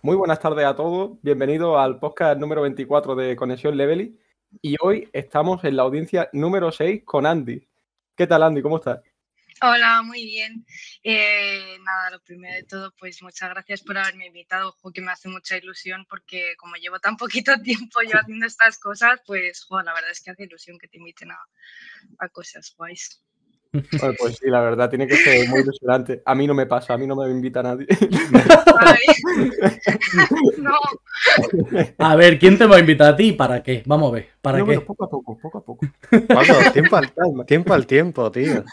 Muy buenas tardes a todos. Bienvenidos al podcast número 24 de Conexión Levely. Y hoy estamos en la audiencia número 6 con Andy. ¿Qué tal, Andy? ¿Cómo estás? Hola, muy bien. Eh, nada, lo primero de todo, pues muchas gracias por haberme invitado, ojo, que me hace mucha ilusión porque como llevo tan poquito tiempo yo haciendo estas cosas, pues la verdad es que hace ilusión que te inviten a, a cosas guays. Pues sí, la verdad, tiene que ser muy ilusionante. A mí no me pasa, a mí no me invita nadie. no. A ver, ¿quién te va a invitar a ti y para qué? Vamos a ver, ¿para qué? poco a poco, poco a poco. tiempo al tiempo, al tiempo tío.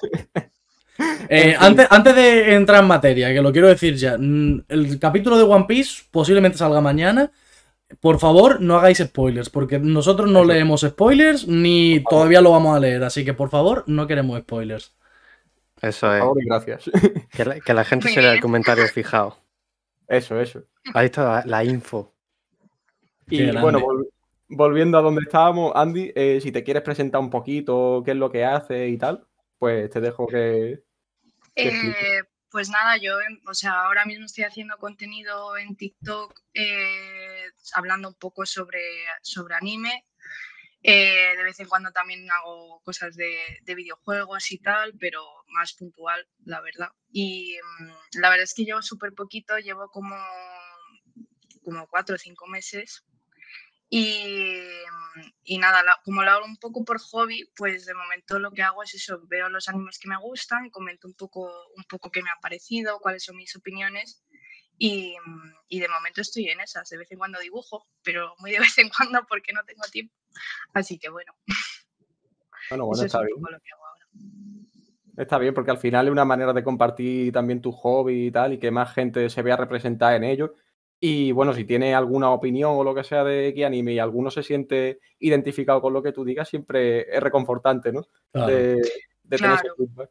Eh, antes, antes de entrar en materia, que lo quiero decir ya, mm, el capítulo de One Piece posiblemente salga mañana. Por favor, no hagáis spoilers, porque nosotros no leemos spoilers ni todavía lo vamos a leer, así que por favor, no queremos spoilers. Eso es. gracias. Que la, gente se lea el comentario fijado. Eso, eso. Ahí está la, info. Y bueno, volviendo a donde estábamos, Andy, eh, si te quieres presentar un poquito qué es lo que hace y tal, pues te dejo que. Eh, pues nada, yo, o sea, ahora mismo estoy haciendo contenido en TikTok eh, hablando un poco sobre, sobre anime. Eh, de vez en cuando también hago cosas de, videojuegos y tal, pero más puntual, la verdad. Y mm, la verdad es que llevo súper poquito, llevo como, como cuatro o cinco meses y, nada, como lo hago un poco por hobby, pues de momento lo que hago es eso, veo los animes que me gustan, comento un poco, un poco qué me ha parecido, cuáles son mis opiniones y, de momento estoy en esas. De vez en cuando dibujo, pero muy de vez en cuando porque no tengo tiempo. Así que bueno. Bueno, bueno, está bien. Está bien, porque al final es una manera de compartir también tu hobby y tal, y que más gente se vea representada en ello. Y bueno, si tiene alguna opinión o lo que sea de qué anime y alguno se siente identificado con lo que tú digas, siempre es reconfortante, ¿no? De, tener ese feedback.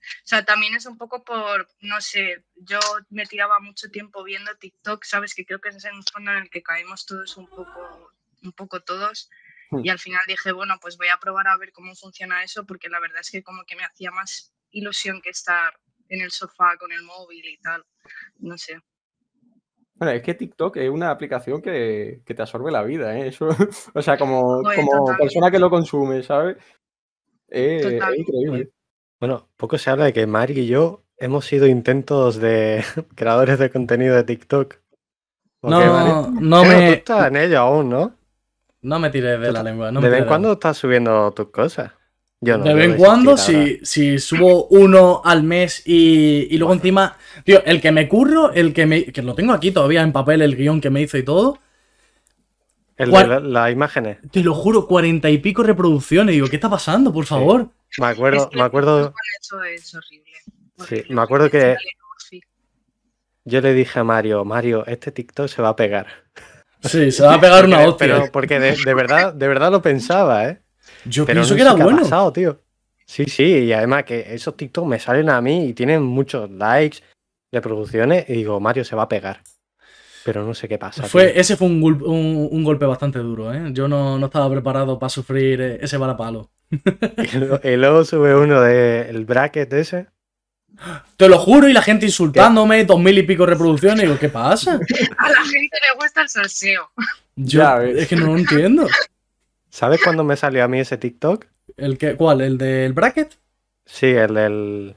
O sea, también es un poco por, no sé, yo me tiraba mucho tiempo viendo TikTok, sabes que creo que es un fondo en el que caemos todos un poco, un poco todos. Hmm. Y al final dije, bueno, pues voy a probar a ver cómo funciona eso, porque la verdad es que como que me hacía más ilusión que estar en el sofá con el móvil y tal. No sé. Bueno, es que TikTok es una aplicación que, te absorbe la vida, ¿eh? Eso, o sea, como, como persona que lo consume, ¿sabes? es increíble. Bueno, poco se habla de que Mari y yo hemos sido intentos de creadores de contenido de TikTok. No, no me. Tú estás en ello aún, ¿no? No me tires de la lengua. ¿De vez en cuando estás subiendo tus cosas? de vez en cuando, si, si, subo uno al mes y, luego encima, tío, el que me curro, el que me. que lo tengo aquí todavía en papel, el guion que me hizo y todo. El de las imágenes. Te lo juro, cuarenta y pico reproducciones. Digo, ¿qué está pasando, por favor? Me acuerdo, me acuerdo. es horrible. Sí, me acuerdo que. Yo le dije a Mario, Mario, este TikTok se va a pegar. Sí, se va a pegar una hostia. Pero porque de, verdad, de verdad lo pensaba, ¿eh? Yo pienso que era bueno. pasado, tío. Sí, sí, y además que esos TikTok me salen a mí y tienen muchos likes, reproducciones, y digo, Mario se va a pegar. Pero no sé qué pasa. Fue, ese fue un, golpe bastante duro, ¿eh? Yo no, estaba preparado para sufrir eh, ese balapalo. y, luego sube uno del bracket ese. Te lo juro, y la gente insultándome, dos mil y pico reproducciones, y digo, ¿qué pasa? A la gente le gusta el salseo. Ya, es que no lo entiendo. ¿Sabes cuándo me salió a mí ese TikTok? ¿El que, ¿Cuál? ¿El del bracket? Sí, el del.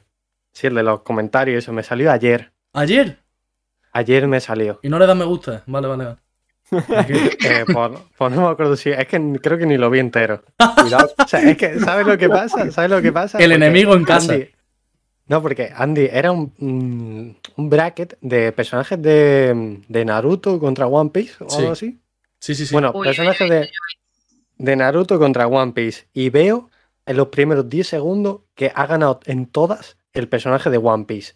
Sí, el de los comentarios. Eso me salió ayer. ¿Ayer? Ayer me salió. ¿Y no le das me gusta? Vale, vale, vale. eh, pues, pues, no me acuerdo si. Es que creo que ni lo vi entero. o sea, es que, ¿sabes lo que pasa? ¿Sabes lo que pasa? El enemigo en casa. no, porque Andy era un, un bracket de personajes de, de, Naruto contra One Piece o algo así. Sí, sí, sí. Bueno, personajes de de Naruto contra One Piece y veo en los primeros 10 segundos que ha ganado en todas el personaje de One Piece.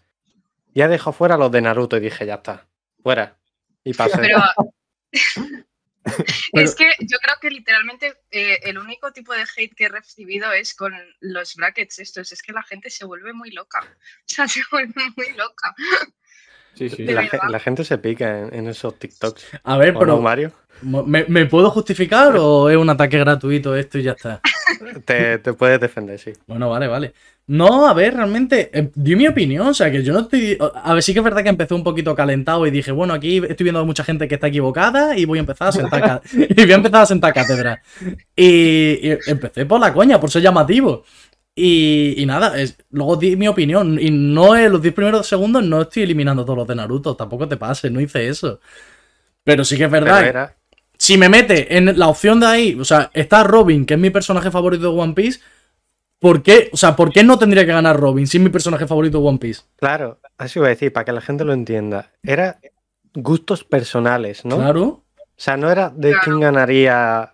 Ya dejado fuera los de Naruto y dije, ya está, fuera. Y pasé. Pero... es que yo creo que literalmente eh, el único tipo de hate que he recibido es con los brackets estos. Es que la gente se vuelve muy loca. O sea, se vuelve muy loca. Sí, sí. La, gente se pica en, esos TikToks. A ver, pero. Mario? ¿me, ¿me, puedo justificar o es un ataque gratuito esto y ya está? te, te puedes defender, sí. Bueno, vale, vale. No, a ver, realmente, eh, di mi opinión, o sea, que yo no estoy... A ver, sí que es verdad que empecé un poquito calentado y dije, bueno, aquí estoy viendo a mucha gente que está equivocada y voy a empezar a sentar, y voy a empezar a sentar cátedra. Y, y empecé por la coña, por ser llamativo. Y, y nada, es- luego di mi opinión. Y no en los 10 primeros segundos no estoy eliminando todos los de Naruto, tampoco te pases, no hice eso. Pero sí que es Pero verdad era, si me mete en la opción de ahí, o sea, está Robin, que es mi personaje favorito de One Piece, ¿por qué? O sea, ¿por qué no tendría que ganar Robin si es mi personaje favorito de One Piece? claro, así iba a decir, para que la gente lo entienda. Era gustos personales, ¿no? Claro. O sea, no era de Claro. quién ganaría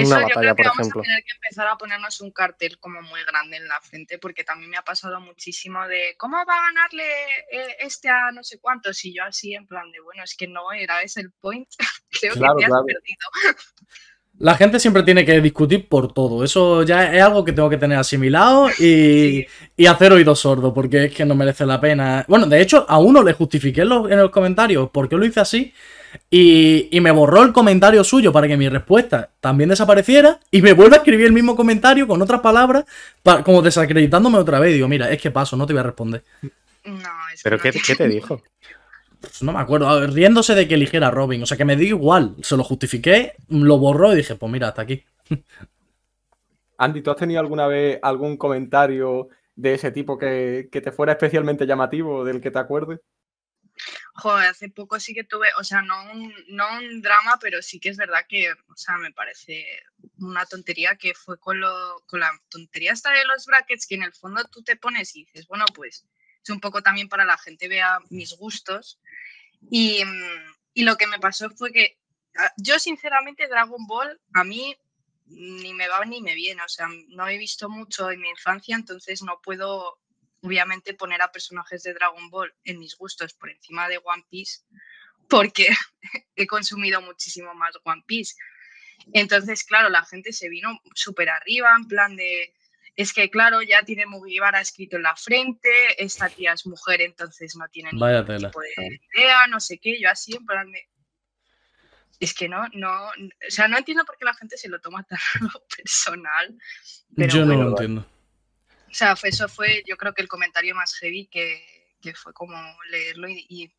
Eso una yo creo que por vamos ejemplo. a tener que empezar a ponernos un cartel como muy grande en la frente, porque también me ha pasado muchísimo de cómo va a ganarle eh, este a no sé cuántos, y yo así en plan de bueno, es que no era ese el point, creo Claro, que te has perdido. La gente siempre tiene que discutir por todo. Eso ya es algo que tengo que tener asimilado y, y hacer oídos sordos, porque es que no merece la pena. Bueno, de hecho, a uno le justifiqué en los, en los comentarios por qué lo hice así. Y, y me borró el comentario suyo para que mi respuesta también desapareciera. Y me vuelve a escribir el mismo comentario con otras palabras, pa- como desacreditándome otra vez. Digo, mira, es que paso, no te voy a responder. No, es ¿Pero que qué, no qué te dijo? Pues no me acuerdo, ver, riéndose de que eligiera a Robin. O sea, que me dio igual. Se lo justifiqué, lo borró y dije, pues mira, hasta aquí. Andy, ¿tú has tenido alguna vez algún comentario de ese tipo que, que te fuera especialmente llamativo, del que te acuerdes? Joder, hace poco sí que tuve, o sea, no un, no un drama, pero sí que es verdad que, o sea, me parece una tontería que fue con, lo, con la tontería esta de los brackets, que en el fondo tú te pones y dices, bueno, pues es un poco también para la gente vea mis gustos. Y, y lo que me pasó fue que ah, yo, sinceramente, Dragon Ball a mí ni me va ni me viene, o sea, no he visto mucho en mi infancia, entonces no puedo obviamente poner a personajes de Dragon Ball en mis gustos por encima de One Piece, porque he consumido muchísimo más One Piece. Entonces, claro, la gente se vino súper arriba, en plan de, es que, claro, ya tiene Mugiwara escrito en la frente, esta tía es mujer, entonces no tiene Vaya ningún tela. tipo de idea, no sé qué, yo así, en plan de... Es que no, no, o sea, no entiendo por qué la gente se lo toma tan personal. Pero Yo no lo entiendo. O sea, fue- eso fue yo creo que el comentario más heavy que, que fue como leerlo y, y-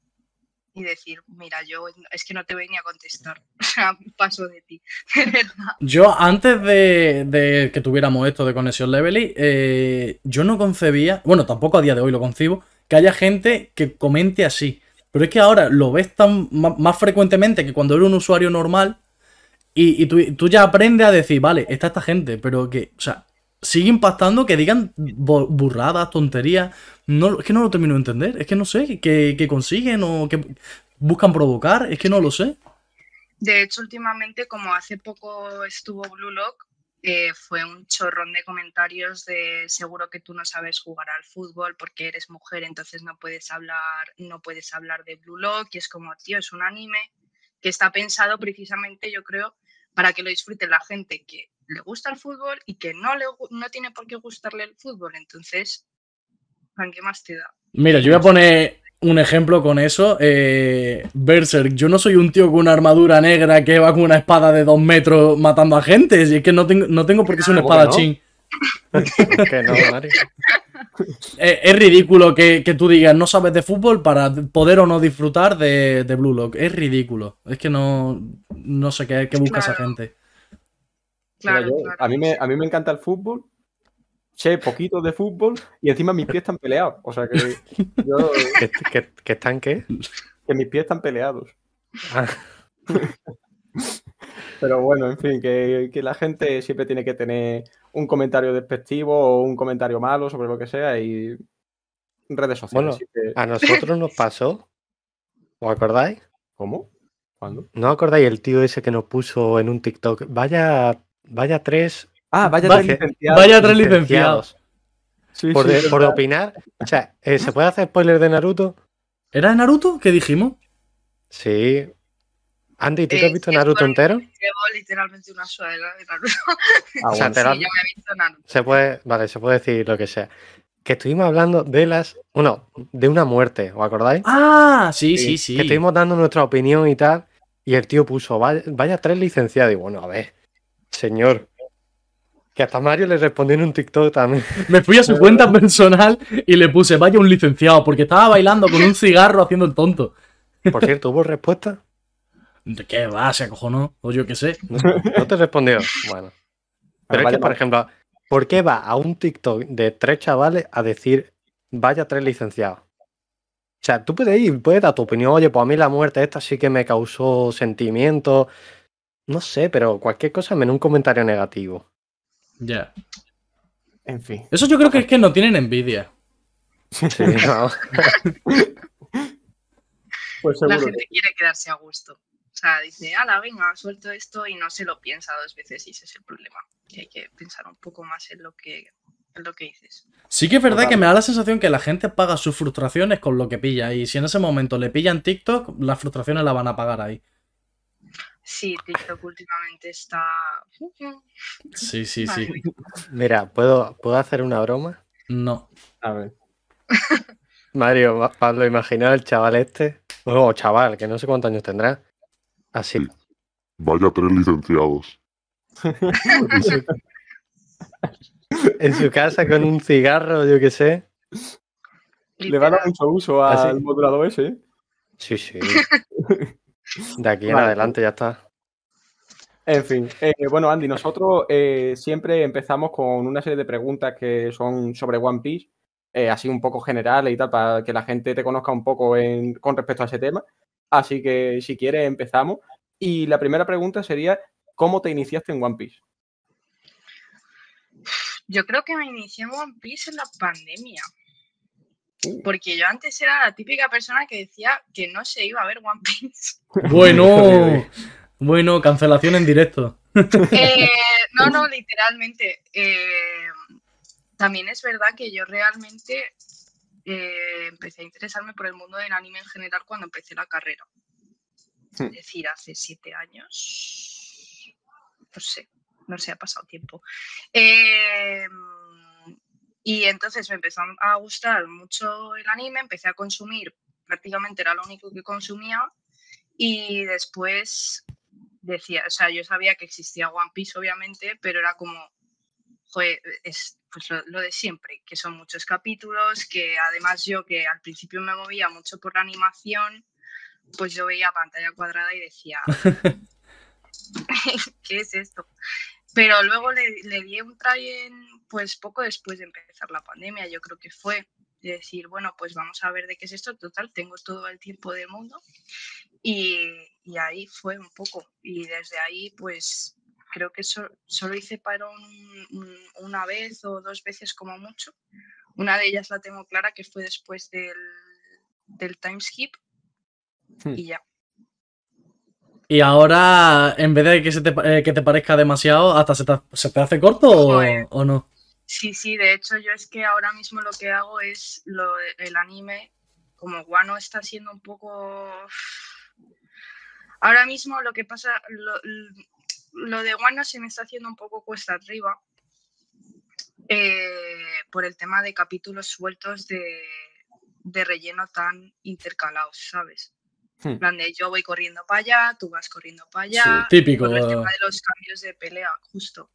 decir, mira, yo es que no te voy ni a contestar. O sea, paso de ti, de verdad. Yo, antes de, de que tuviéramos esto de conexión Levely, eh, yo no concebía, bueno, tampoco a día de hoy lo concibo, que haya gente que comente así. Pero es que ahora lo ves tan más frecuentemente que cuando eres un usuario normal y, y tú, tú ya aprendes a decir, vale, está esta gente, pero que, o sea, sigue impactando que digan burradas, tonterías. No, es que no lo termino de entender. Es que no sé qué, qué consiguen o qué buscan provocar. Es que no lo sé. De hecho, últimamente, como hace poco estuvo Blue Lock, eh, fue un chorrón de comentarios de seguro que tú no sabes jugar al fútbol porque eres mujer, entonces no puedes hablar, no puedes hablar de Blue Lock, y es como, tío, es un anime que está pensado precisamente, yo creo, para que lo disfrute la gente que le gusta el fútbol y que no, le, no tiene por qué gustarle el fútbol. Entonces, ¿para qué más te da? Mira, yo voy a poner un ejemplo con eso. Eh, Berserk, yo no soy un tío con una armadura negra que va con una espada de dos metros matando a gente. Y es que no tengo, no tengo por qué ser un ¿Cómo que no? espadachín. Que no, Mario. Eh, es ridículo que, que tú digas no sabes de fútbol para poder o no disfrutar de, de Blue Lock. Es ridículo. Es que no, no sé qué, qué busca esa Claro. gente. Mira, Claro, yo- claro. a, mí me, a mí me encanta el fútbol, sé poquito de fútbol y encima mis pies están peleados. O sea que, yo- ¿Que, que, que están qué? que mis pies están peleados. Ah, Pero bueno, en fin, que, que la gente siempre tiene que tener un comentario despectivo o un comentario malo sobre lo que sea y redes sociales. Bueno, a nosotros nos pasó. ¿Os acordáis? ¿Cómo? ¿Cuándo? ¿No acordáis el tío ese que nos puso en un TikTok? Vaya, vaya tres Ah, vaya tres licenciados. Vaya tres licenciados. Sí, por, sí, de- por opinar. O sea, eh, ¿se puede hacer spoiler de Naruto? ¿Era de Naruto? ¿Qué dijimos? Sí. Andy, ¿tú te Eh, has visto sí, Naruto bueno, entero? Llevo literalmente una sudadera de Naruto. Ah, O sea, te yo me he visto Naruto. Se puede, vale, se puede decir lo que sea. Que estuvimos hablando de las, bueno, de una muerte, ¿os acordáis? Ah, sí, Sí, sí, sí. Que estuvimos dando nuestra opinión y tal, y el tío puso, vaya, vaya tres licenciados, y bueno, a ver, señor, Que hasta Mario le respondió en un TikTok también. Me fui a su cuenta personal y le puse, vaya un licenciado, porque estaba bailando con un cigarro haciendo el tonto. Por cierto, ¿hubo respuesta? ¿De qué va? Se acojonó. O yo qué sé. No, no te respondió. Bueno. Pero es que, por ejemplo, ¿por qué va a un TikTok de tres chavales a decir vaya tres licenciados? O sea, tú puedes ir, puedes dar tu opinión, oye, pues a mí la muerte esta sí que me causó sentimientos. No sé, pero cualquier cosa menos un comentario negativo. Ya. En fin. Eso yo creo que es que no tienen envidia. Sí, no. Pues La seguro. gente quiere quedarse a gusto. O sea, dice, ala, venga, suelto esto y no se lo piensa dos veces y ese es el problema. Que hay que pensar un poco más en lo que, en lo que dices. Sí que es verdad Total. que me da la sensación que la gente paga sus frustraciones con lo que pilla. Y si en ese momento le pillan TikTok, las frustraciones las van a pagar ahí. Sí, TikTok últimamente está... Sí, sí, sí. Mira, ¿puedo, ¿puedo hacer una broma? No. A ver. Mario, Ma- Pablo, imagina el chaval este, o chaval, que no sé cuántos años tendrá. Así. Sí. Vaya tres licenciados. En su casa con un cigarro, yo qué sé. Le va a mucho uso al modulador ese. ¿eh? Sí, sí. De aquí en Vale. adelante ya está. En fin, eh, bueno, Andy, nosotros eh, siempre empezamos con una serie de preguntas que son sobre One Piece, eh, así un poco generales y tal, para que la gente te conozca un poco en- con respecto a ese tema. Así que si quieres empezamos. Y la primera pregunta sería, ¿cómo te iniciaste en One Piece? Yo creo que me inicié en One Piece en la pandemia. Porque yo antes era la típica persona que decía que no se iba a ver One Piece. Bueno. Bueno, cancelación en directo. Eh, no, no, literalmente. Eh, también es verdad que yo realmente eh, empecé a interesarme por el mundo del anime en general cuando empecé la carrera. Hmm. Es decir, hace siete años. No sé, no sé, ha pasado tiempo. Eh, y entonces me empezó a gustar mucho el anime, empecé a consumir, prácticamente era lo único que consumía. Y después decía, o sea, yo sabía que existía One Piece, obviamente, pero era como, joder, es pues lo, lo de siempre, que son muchos capítulos, que además yo que al principio me movía mucho por la animación, pues yo veía pantalla cuadrada y decía, ¿qué es esto? Pero luego le, le di un try en, pues poco después de empezar la pandemia, yo creo que fue de decir, bueno, pues vamos a ver de qué es esto, total, tengo todo el tiempo del mundo. Y, y ahí fue un poco. Y desde ahí, pues creo que so- solo hice un- una vez o dos veces como mucho. Una de ellas la tengo clara, que fue después del, del time skip. Hmm. Y ya. Y ahora, en vez de que, se te, eh, que te parezca demasiado, ¿hasta se te, se te hace corto o, no? Sí, sí, de hecho yo es que ahora mismo lo que hago es lo el anime, como Guano está siendo un poco... Ahora mismo lo que pasa, lo, lo de Guano se me está haciendo un poco cuesta arriba eh, por el tema de capítulos sueltos de, de relleno tan intercalados, ¿sabes? Hmm. En plan de yo voy corriendo para allá, tú vas corriendo para allá. Sí, típico. Por el tema de los cambios de pelea, justo.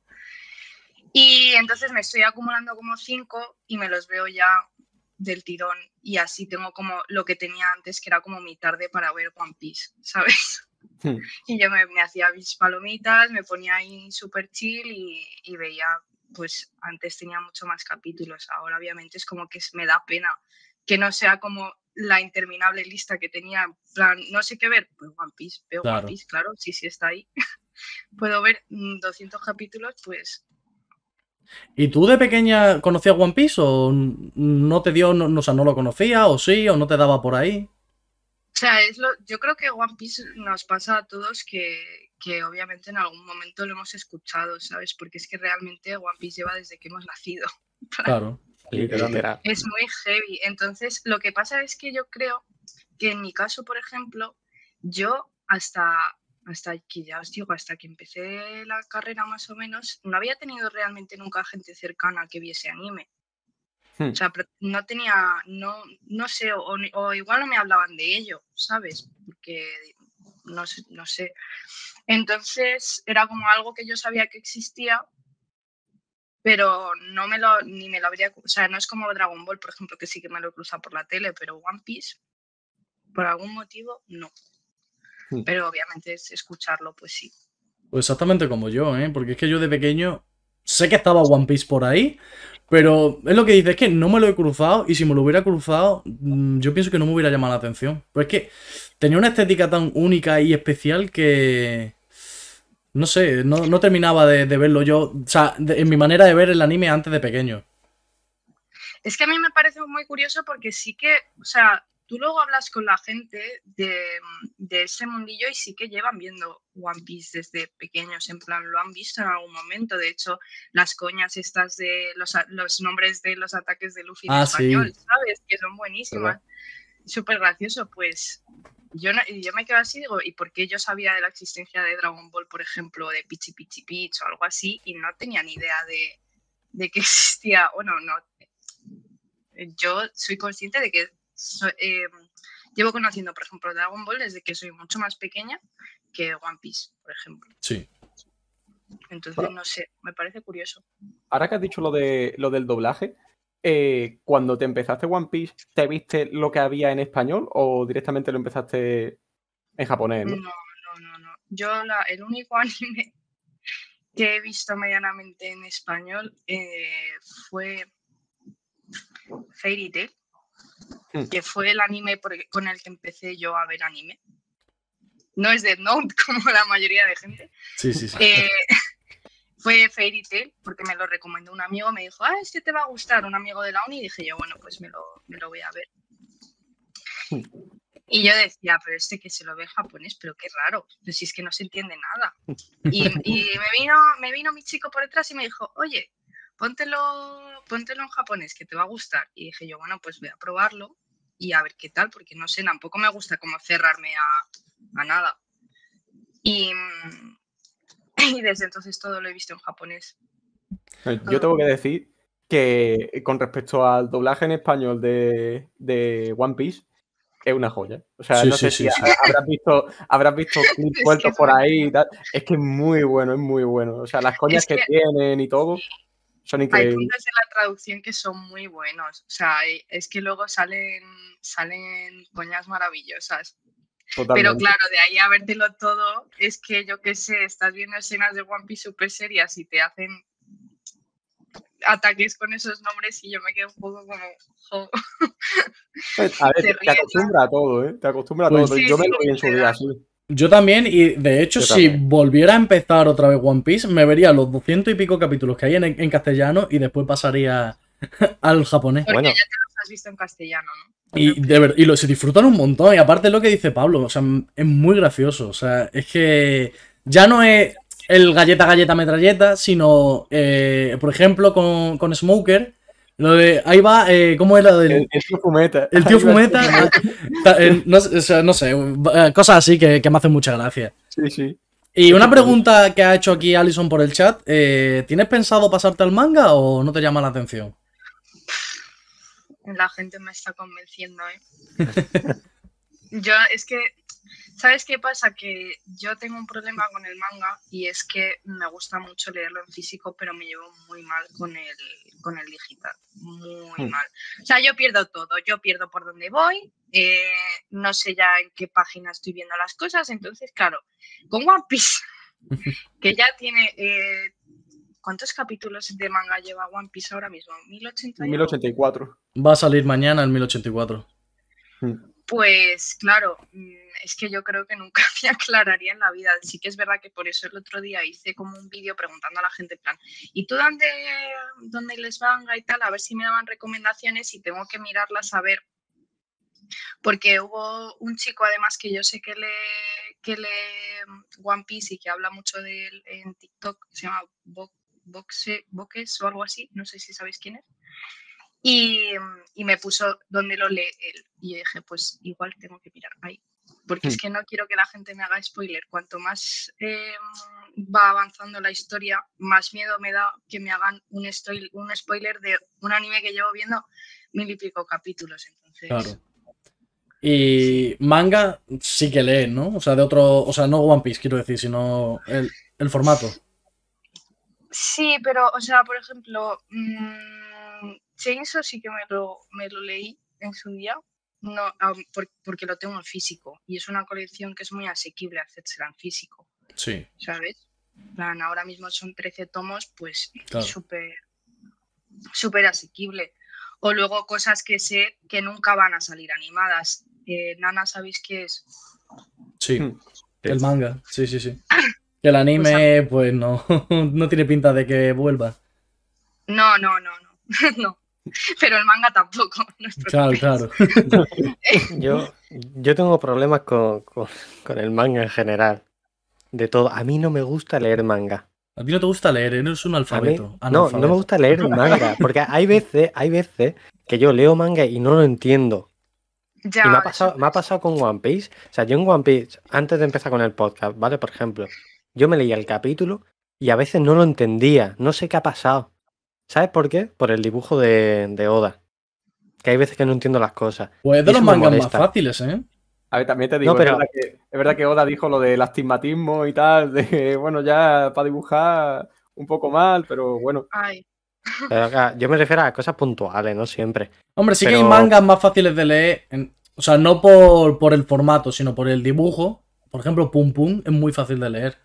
Y entonces me estoy acumulando como cinco y me los veo ya del tirón. Y así tengo como lo que tenía antes, que era como mi tarde para ver One Piece, ¿sabes? Hmm. Y yo me, me hacía mis palomitas, me ponía ahí súper chill y, y veía, pues antes tenía mucho más capítulos. Ahora obviamente es como que me da pena que no sea como la interminable lista que tenía, en plan, no sé qué ver, pues One Piece, veo Claro. One Piece, claro, sí, sí está ahí. Puedo ver mm, 200 capítulos, pues ¿Y tú de pequeña conocías One Piece o no te dio, no, no- o sea, no lo conocías o sí, o no te daba por ahí? O sea, es lo, yo creo que One Piece nos pasa a todos que, que obviamente en algún momento lo hemos escuchado, ¿sabes? Porque es que realmente One Piece lleva desde que hemos nacido. Claro. Literal. Es muy heavy. Entonces, lo que pasa es que yo creo que en mi caso, por ejemplo, yo hasta, hasta que ya os digo, hasta que empecé la carrera más o menos, no había tenido realmente nunca gente cercana que viese anime. Hmm. O sea, no tenía, no, no sé, o, o igual no me hablaban de ello, ¿sabes? Porque no, sé- no sé. Entonces era como algo que yo sabía que existía, pero no me lo, ni me lo habría, o sea, no es como Dragon Ball, por ejemplo, que sí que me lo he cruzado por la tele, pero One Piece, por algún motivo, no. Hmm. Pero obviamente es escucharlo, pues sí. Pues exactamente como yo, ¿eh? Porque es que yo de pequeño sé que estaba One Piece por ahí, pero es lo que dice, es que no me lo he cruzado y si me lo hubiera cruzado, mm, yo pienso que no me hubiera llamado la atención. Pero es que tenía una estética tan única y especial que... No sé, no, no terminaba de, de verlo yo, o sea, de- en mi manera de ver el anime antes de pequeño. Es que a mí me parece muy curioso porque sí que, o sea, tú luego hablas con la gente de, de ese mundillo y sí que llevan viendo One Piece desde pequeños, en plan, lo han visto en algún momento. De hecho, las coñas estas de los, los nombres de los ataques de Luffy en Ah, sí. español, ¿sabes? Que son buenísimas. Súper gracioso, pues yo, no- yo me quedo así, digo, ¿y por qué yo sabía de la existencia de Dragon Ball, por ejemplo, de Pichi Pichi Pitch o algo así, y no tenía ni idea de, de que existía, o no, no. Yo soy consciente de que so- eh, llevo conociendo, por ejemplo, Dragon Ball desde que soy mucho más pequeña que One Piece, por ejemplo. Sí. Entonces, no sé, me parece curioso. Ahora que has dicho lo, de, lo del doblaje, eh, cuando te empezaste One Piece, ¿te viste lo que había en español o directamente lo empezaste en japonés? No, ¿no? no, no, no. Yo la- el único anime que he visto medianamente en español eh, fue Fairy Tail, Hmm. que fue el anime por con el que empecé yo a ver anime. No es Death Note como la mayoría de gente. Sí, sí, sí. Eh, fue Fairy Tail porque me lo recomendó un amigo, me dijo, ah, este te va a gustar, un amigo de la uni, y dije yo, bueno, pues me lo, me lo voy a ver. Y yo decía, pero este que se lo ve en japonés, pero qué raro, pues si es que no se entiende nada. Y, y me, vino, me vino mi chico por detrás y me dijo, oye, póntelo, póntelo en japonés, que te va a gustar. Y dije yo, bueno, pues voy a probarlo y a ver qué tal, porque no sé, tampoco me gusta como cerrarme a, a nada. Y, y desde entonces todo lo he visto en japonés. Eh, Yo tengo que decir que eh, con respecto al doblaje en español de, de One Piece, es una joya. O sea, Sí, no sí, sé sí, si sí. habrás visto, habrás visto clips que sueltos es por ahí y tal. Es que es muy bueno, es muy bueno. O sea, las coñas Es que, que- tienen y todo son Hay increíbles. puntos en la traducción que son muy buenos. O sea, hay- es que luego salen, salen coñas maravillosas. Pero claro, de ahí a vértelo todo, es que yo qué sé, estás viendo escenas de One Piece super serias y te hacen ataques con esos nombres y yo me quedo un poco como. jo. A ver, te te, acostumbra a todo, ¿eh? Te acostumbra a Pues todo. sí, Yo me lo vi en su día. Yo también, y de hecho, Yo si también. volviera a empezar otra vez One Piece, me vería los 200 y pico capítulos que hay en, en castellano y después pasaría al japonés. Porque Bueno. ya te los has visto en castellano, ¿no? Y, de ver- y lo, se disfrutan un montón. Y aparte lo que dice Pablo, o sea, es muy gracioso. O sea, es que ya no es el galleta, galleta, metralleta, sino, eh, por ejemplo, con, con Smoker, lo de, ahí va, eh, ¿cómo era? Del, El, el tío Fumeta. el tío Fumeta, ta- eh, no, sé, o sea, no sé, cosas así que, que me hacen mucha gracia. Sí, sí. Y una pregunta que ha hecho aquí Alison por el chat, eh, ¿tienes pensado pasarte al manga o no te llama la atención? La gente me está convenciendo, ¿eh? yo, es que, ¿sabes qué pasa? Que yo tengo un problema con el manga y es que me gusta mucho leerlo en físico, pero me llevo muy mal con el, con el digital. Muy Hmm. mal. O sea, yo pierdo todo. Yo pierdo por dónde voy, eh, no sé ya en qué página estoy viendo las cosas. Entonces, claro, con One Piece, que ya tiene. eh, ¿Cuántos capítulos de manga lleva One Piece ahora mismo? ¿1080? 1084. Va a salir mañana el 1084. Pues claro, mm, es que yo creo que nunca me aclararía en la vida. Sí que es verdad que por eso el otro día hice como un vídeo preguntando a la gente, en plan, ¿y tú dónde, dónde les manga y tal? A ver si me daban recomendaciones y tengo que mirarlas a ver. Porque hubo un chico además que yo sé que lee, que lee One Piece y que habla mucho de él en TikTok, que se llama Bo- Boxe, Boques o algo así, no sé si sabéis quién es. Y, y me puso donde lo lee él. Y yo dije, pues igual tengo que mirar ahí. Porque es Hmm. que no quiero que la gente me haga spoiler. Cuanto más eh, va avanzando la historia, más miedo me da que me hagan un, spoiler de un anime que llevo viendo mil y pico capítulos. Entonces, Claro. Y manga sí que lee, ¿no? O sea, de otro. O sea, no One Piece, quiero decir, sino el, el formato. Sí, pero, o sea, por ejemplo, mmm, Chainsaw sí que me lo, me lo leí en su día, no, porque lo tengo en físico y es una colección que es muy asequible hacérsela en físico. Sí. ¿Sabes? Plan, ahora mismo son 13 tomos, pues súper súper asequible. O luego cosas que sé que nunca van a salir animadas. Eh, Nana, ¿sabéis qué es? Sí, hmm. el manga, sí, sí, sí. El anime, pues, no, no tiene pinta de que vuelva. No, no, no, no. no. Pero el manga tampoco. claro, claro. yo, yo tengo problemas con, el manga en general. De todo. A mí no me gusta leer manga. A ti no te gusta leer, eres un alfabeto. no, no me gusta leer manga. Porque hay veces, hay veces que yo leo manga y no lo entiendo. Ya, y me ha, pasado, me ha pasado con One Piece. O sea, yo en One Piece, antes de empezar con el podcast, ¿vale? Por ejemplo, yo me leía el capítulo y a veces no lo entendía. No sé qué ha pasado. ¿Sabes por qué? Por el dibujo de, Oda. Que hay veces que no entiendo las cosas. Pues es de los mangas más fáciles, ¿eh? A ver, también te digo, es, verdad que, Oda dijo lo del astigmatismo y tal, de que, bueno, ya para dibujar un poco mal, pero bueno. Ay. yo me refiero a cosas puntuales, no siempre. Hombre, sí que hay mangas más fáciles de leer, o sea, no por, por el formato, sino por el dibujo. Por ejemplo, Pum Pum es muy fácil de leer.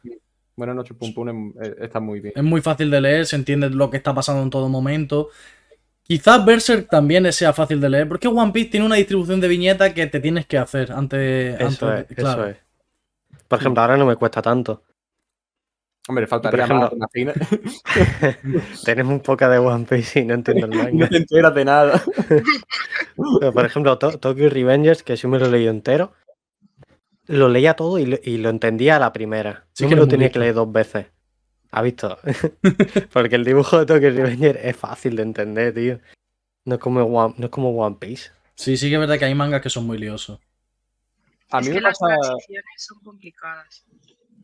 Bueno, Noche Pum Pum eh, está muy bien. Es muy fácil de leer, se entiende lo que está pasando en todo momento. Quizás Berserk también sea fácil de leer, porque One Piece tiene una distribución de viñetas que te tienes que hacer antes. Eso, es, claro. eso es. Por ejemplo, ahora no me cuesta tanto. Hombre, faltaría más, Tenemos un poco de One Piece y no entiendo el manga. no te enteras de nada. por ejemplo, Tokyo Revengers, que sí me lo he leído entero, lo leía todo y lo, entendía a la primera. Sí que lo tenía que leer dos veces. ¿Ha visto? Porque el dibujo de Tokyo Revenger es fácil de entender, tío. No es como One, no es como One Piece. Sí, sí que es verdad que hay mangas que son muy liosos. A mí me pasa... las son complicadas.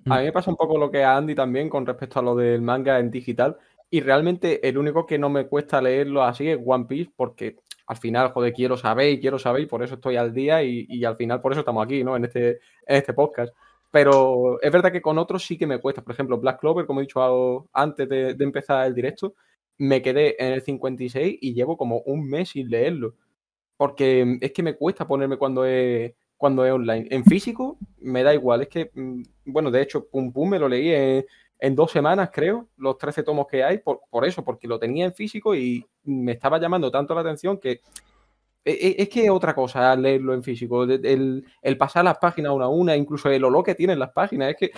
A mí me pasa un poco lo que a Andy también con respecto a lo del manga en digital. Y realmente el único que no me cuesta leerlo así es One Piece porque al final, joder, quiero saber y quiero saber y por eso estoy al día y, al final por eso estamos aquí, ¿no? En este, en este podcast. Pero es verdad que con otros sí que me cuesta. Por ejemplo, Black Clover, como he dicho antes de, empezar el directo, me quedé en el 56 y llevo como un mes sin leerlo. Porque es que me cuesta ponerme cuando es, cuando es online. En físico me da igual. Es que, mm, bueno, de hecho, Pum Pum me lo leí en, en dos semanas, creo, los 13 tomos que hay, por, eso, porque lo tenía en físico y me estaba llamando tanto la atención que e, e, es que es otra cosa leerlo en físico, el, pasar las páginas una a una, incluso el olor que tienen las páginas, es que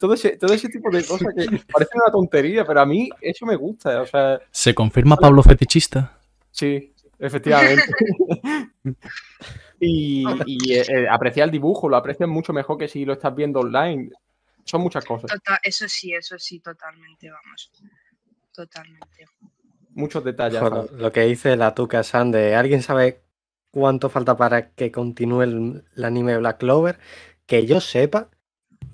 todo ese, todo ese tipo de cosas que parece una tontería, pero a mí eso me gusta. O sea, ¿Se confirma Pablo fetichista? Sí, efectivamente. y, eh, eh, apreciar el dibujo, lo aprecias mucho mejor que si lo estás viendo online son muchas cosas. eso sí, eso sí, totalmente, vamos. Totalmente. Muchos detalles. lo que dice la Tuca Sande, ¿alguien sabe cuánto falta para que continúe el, anime Black Clover? Que yo sepa,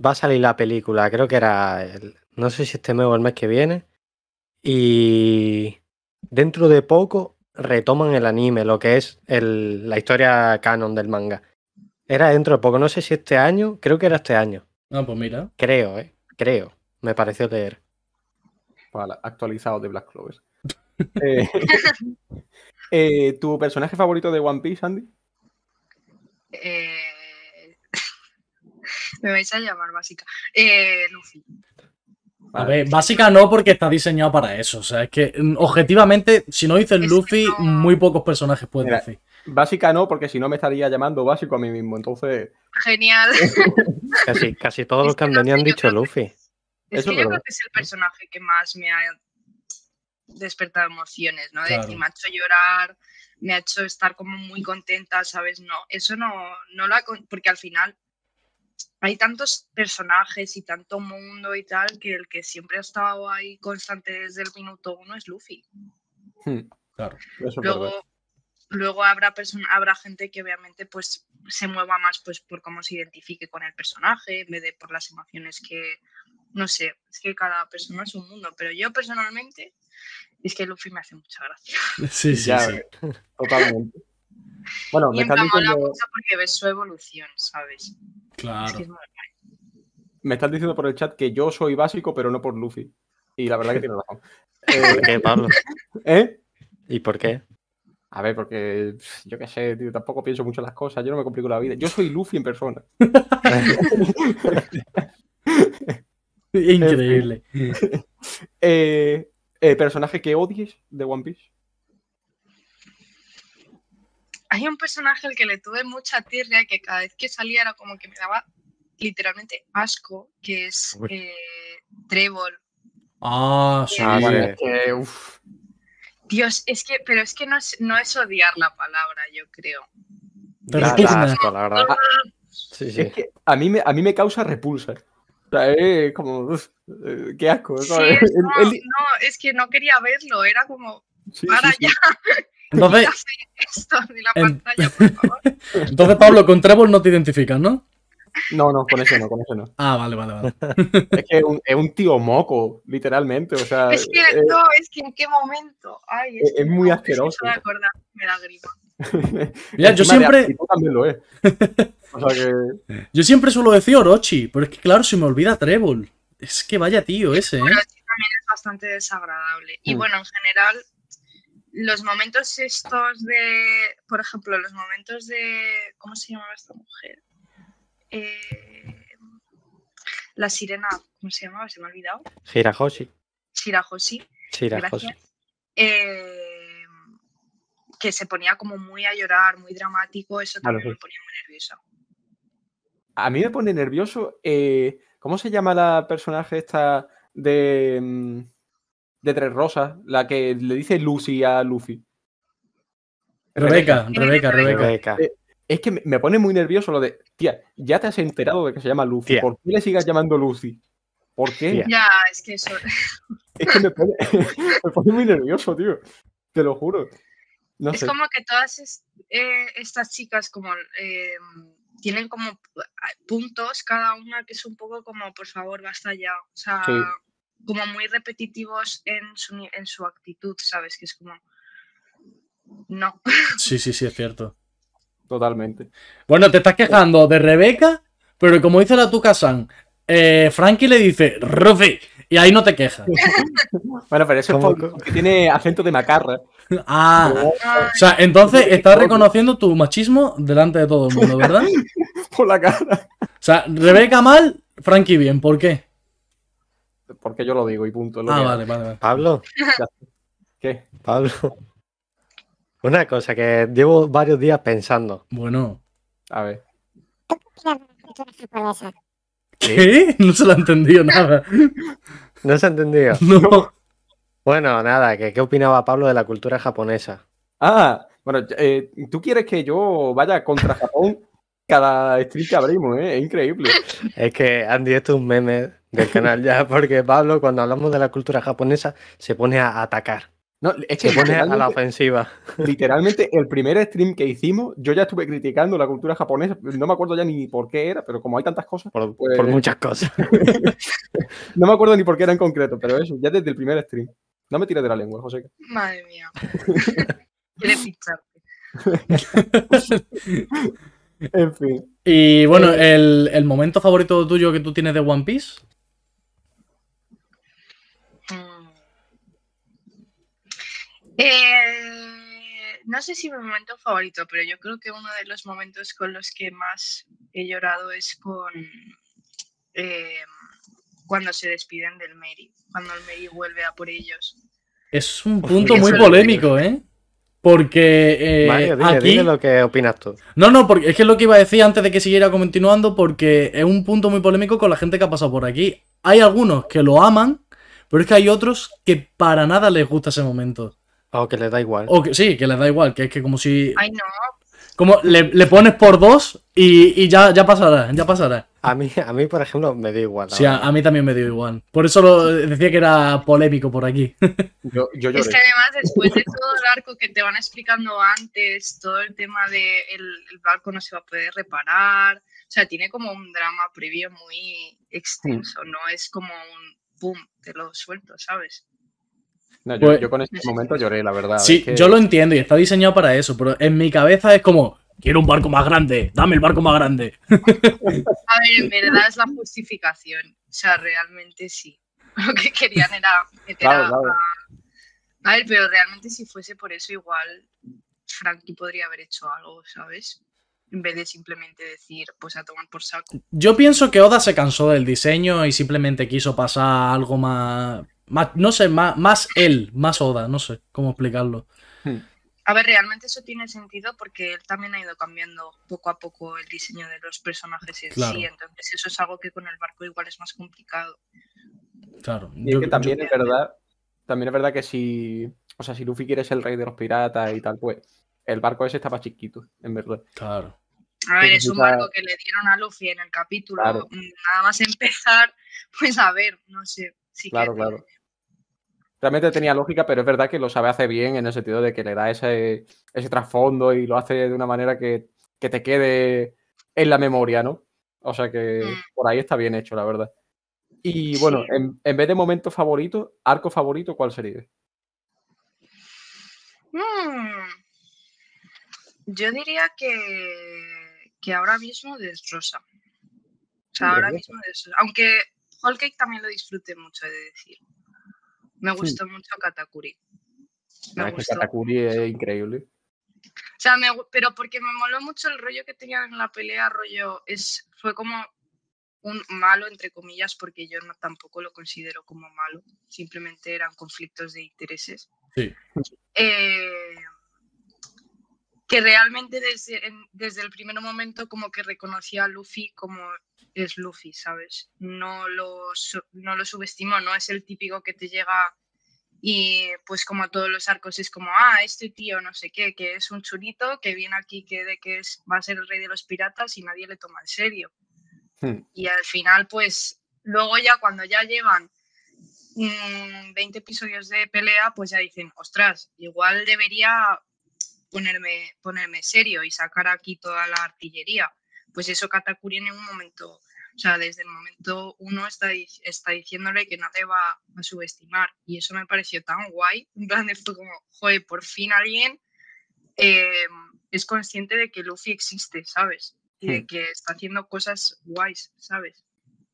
va a salir la película, creo que era, el, no sé si este mes o el mes que viene. Y dentro de poco retoman el anime, lo que es el, la historia canon del manga. Era dentro de poco, no sé si este año, creo que era este año. Ah, pues mira. Creo, ¿eh? Creo. Me pareció leer. Vale, actualizado de Black Clover. Eh, eh, ¿Tu personaje favorito de One Piece, Andy? Eh, me vais a llamar básica. Eh, Luffy. A ver, básica no porque está diseñado para eso. O sea, es que mm, objetivamente, si no dices Luffy, muy pocos personajes pueden decir. Básica no, porque si no me estaría llamando básico a mí mismo. Entonces. Genial. casi, casi todos los que han venido han dicho Luffy. Es que yo creo que es el personaje que más me ha despertado emociones, ¿no? De me ha hecho llorar, me ha hecho estar como muy contenta, ¿sabes? No, eso no, no la. Porque al final hay tantos personajes y tanto mundo y tal que el que siempre ha estado ahí constante desde el minuto uno es Luffy. Hmm, claro, eso Luego, luego habrá, habrá gente que obviamente pues se mueva más pues por cómo se identifique con el personaje en vez de por las emociones que, no sé, es que cada persona es un mundo, pero yo personalmente es que Luffy me hace mucha gracia. Sí, sí, sí. Totalmente. Bueno, me estás diciendo... mucho porque ves su evolución, ¿sabes? Claro. me estás diciendo por el chat que yo soy básico, pero no por Luffy. Y la verdad que tiene razón. ¿Por qué, Pablo? ¿Eh? ¿Y por qué? A ver, porque yo qué sé, tío, tampoco pienso mucho en las cosas, yo no me complico la vida. Yo soy Luffy en persona. Increíble. Eh, eh, ¿Personaje que odies de One Piece? Hay un personaje al que le tuve mucha tirria que cada vez que salía era como que me daba literalmente asco, que es eh, Trevor. Ah, sí. Ah, sí. Que, uf, Dios, es que, pero es que no es, no es odiar la palabra, yo creo. Repugna. asco, la verdad. Sí, sí. es que a mí, me, a mí me causa repulsa. O sea, es como, uf, eh, qué asco. No, el- no, es que no quería verlo, era como, sí, para sí, sí. ya, Entonces, esto de la En- pantalla, por favor. entonces, Pablo, con Trevor no te identificas, ¿no? No, no, con eso no, con eso no. Ah, vale, vale, vale. Es que es un, es un tío moco, literalmente. O sea, Es que, eh, no, es que en qué momento. Ay, Es- que es muy no, asqueroso. me acordar, me grima. Mira, yo siempre, también lo es. O sea que. yo siempre suelo decir Orochi, pero es que claro, se me olvida Trevor. Es que vaya tío ese, ¿eh? Sí también es bastante desagradable. Y Mm. bueno, en general, los momentos estos de, por ejemplo, los momentos de, ¿cómo se llamaba esta mujer? Eh, la sirena, ¿cómo se llamaba? Se me ha olvidado. Hirahoshi. Shirahoshi, Shirahoshi. gracias. Eh, que se ponía como muy a llorar, muy dramático, eso también me ponía muy nerviosa. A mí me pone nervioso. eh, ¿Cómo se llama la personaje esta de. mm, de Tres Rosas? La que le dice Lucy a Luffy. Rebeca, Rebeca, Rebeca. Rebeca. Eh, Es que me- pone muy nervioso lo de. Tía, ya te has enterado de que se llama Lucy. Tía. ¿Por qué le sigas llamando Lucy? ¿Por qué? Tía. Ya, es que eso. Es que me pone, me pone muy nervioso, tío. Te lo juro. No es sé. como que todas es- eh, estas chicas como eh, tienen como pu- puntos cada una que es un poco como por favor basta ya o sea Sí. como muy repetitivos en su, en su actitud sabes que es como no Sí, sí, sí, es cierto. Totalmente. Bueno, te estás quejando de Rebeca, pero como dice la Tuca-san, eh, Frankie le dice Rufi, y ahí no te quejas. Bueno, pero eso es ¿Cómo por- co- porque tiene acento de macarra. Ah, o sea, entonces estás reconociendo tu machismo delante de todo el mundo, ¿verdad? Por la cara. O sea, Rebeca mal, Frankie bien, ¿por qué? Porque yo lo digo y punto. lo Ah, vale, vale, vale. Pablo. ¿Qué? Pablo. Una cosa que llevo varios días pensando. Bueno. A ver. ¿Qué? No se lo ha entendido nada. ¿No se ha entendido? No. Bueno, nada, que qué opinaba Pablo de la cultura japonesa. Ah, bueno, eh, tú quieres que yo vaya contra Japón cada stream que abrimos, ¿eh? Es increíble. Es que Andy, esto es un meme del canal ya, porque Pablo, cuando hablamos de la cultura japonesa, se pone a atacar. No, es que Se pone a la literalmente, ofensiva. literalmente el primer stream que hicimos, yo ya estuve criticando la cultura japonesa. No me acuerdo ya ni por qué era, pero como hay tantas cosas, Por, Pues- por muchas cosas. no me acuerdo ni por qué era en concreto, pero eso, ya desde el primer stream. No me tires de la lengua, José. madre mía quiere pincharte En fin. Y bueno, el, el momento favorito tuyo que tú tienes de One Piece. Mm. Eh, no sé si mi momento favorito, pero yo creo que uno de los momentos con los que más he llorado es con eh, cuando se despiden del Mary, cuando el Mary vuelve a por ellos. Es un punto muy polémico, ¿eh? Porque eh, Mario, dile, aquí... dile lo que opinas tú. No, no, porque es que es lo que iba a decir antes de que siguiera continuando, porque es un punto muy polémico con la gente que ha pasado por aquí. Hay algunos que lo aman, pero es que hay otros que para nada les gusta ese momento. O que le da igual. O que sí, que les da igual, que es que como si. Ay, no, Como le, le pones por dos y, y ya, ya pasará, ya pasará. A mí, a mí, por ejemplo, me da igual. Sí, a, a mí también me dio igual. Por eso lo, decía que era polémico por aquí. Yo, yo es que además después de todo el arco que te van explicando antes, todo el tema de el, el barco no se va a poder reparar, o sea, tiene como un drama previo muy extenso, no es como un pum, te lo suelto, ¿sabes? No, yo, Pues- yo con este momento lloré, la verdad. Sí, es que- yo lo entiendo y está diseñado para eso, pero en mi cabeza es como, quiero un barco más grande, dame el barco más grande. A ver, en verdad es la justificación, o sea, realmente sí. Lo que querían era meter Claro, a, claro. a- a ver, pero realmente si fuese por eso, igual Frankie podría haber hecho algo, ¿sabes? En vez de simplemente decir, pues a tomar por saco. Yo pienso que Oda se cansó del diseño y simplemente quiso pasar algo más. Más no sé, más, más él, más Oda, no sé cómo explicarlo. A ver, realmente eso tiene sentido porque él también ha ido cambiando poco a poco el diseño de los personajes en Claro. sí, entonces eso es algo que con el barco igual es más complicado. Claro. Y es yo- que yo- también es verdad, también es verdad que si, o sea, si Luffy quiere ser el rey de los piratas y tal, pues el barco ese estaba chiquito, en verdad. Claro. A ver, es un barco que le dieron a Luffy en el capítulo, Claro. nada más empezar, pues a ver, no sé. Sí que Claro, tiene- claro. Realmente tenía lógica, pero es verdad que lo sabe hacer bien en el sentido de que le da ese, ese trasfondo y lo hace de una manera que, que te quede en la memoria, ¿no? O sea que Mm. por ahí está bien hecho, la verdad. Y bueno, Sí. en, en vez de momento favorito, arco favorito, ¿cuál sería? Mm, Yo diría que, que ahora mismo Desrosa. O sea, ahora mismo Desrosa. Aunque Whole Cake también lo disfruté mucho, he de decir. Me gustó mucho Katakuri. Me Ah, gustó. Katakuri es increíble. O sea, me pero porque me moló mucho el rollo que tenían en la pelea, rollo, es, fue como un malo, entre comillas, porque yo no, tampoco lo considero como malo, simplemente eran conflictos de intereses. Sí. Eh, que realmente desde, desde el primer momento como que reconocía a Luffy como es Luffy, ¿sabes? No lo, no lo subestimó, no es el típico que te llega y pues como todos los arcos es como, ah, este tío no sé qué, que es un churito, que viene aquí que de que es, va a ser el rey de los piratas y nadie le toma en serio. Hmm. Y al final, pues, luego ya cuando ya llevan mm, 20 episodios de pelea, pues ya dicen, ostras, igual debería ponerme, ponerme serio y sacar aquí toda la artillería. Pues eso Katakuri en un momento, o sea, desde el momento uno está, está diciéndole que no le va a subestimar. Y eso me pareció tan guay. En plan, de fue como, joder, por fin alguien eh, es consciente de que Luffy existe, ¿sabes? Y de Hmm. que está haciendo cosas guays, ¿sabes?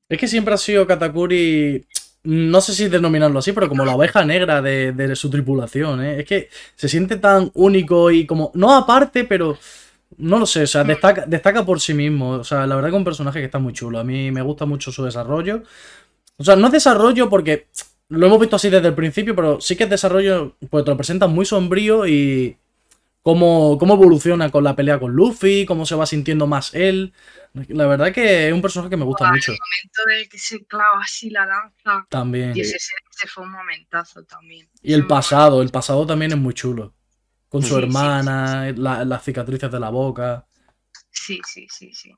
Es que siempre ha sido Katakuri. No sé si denominarlo así, pero como la oveja negra de, de su tripulación, ¿eh? Es que se siente tan único y como. No aparte, pero. No lo sé, o sea, destaca, destaca por sí mismo. O sea, la verdad que es un personaje que está muy chulo. A mí me gusta mucho su desarrollo. O sea, no es desarrollo porque lo hemos visto así desde el principio, pero sí que es desarrollo, pues te lo presentan muy sombrío y cómo, cómo evoluciona con la pelea con Luffy, cómo se va sintiendo más él. La verdad que es un personaje que me gusta Guau, mucho. El momento de que se clava así la lanza. También. Y ese, fue un momentazo también. Y el pasado, el pasado también es muy chulo. Con su Sí, sí, hermana, la- las cicatrices de la boca. Sí, sí, sí, sí.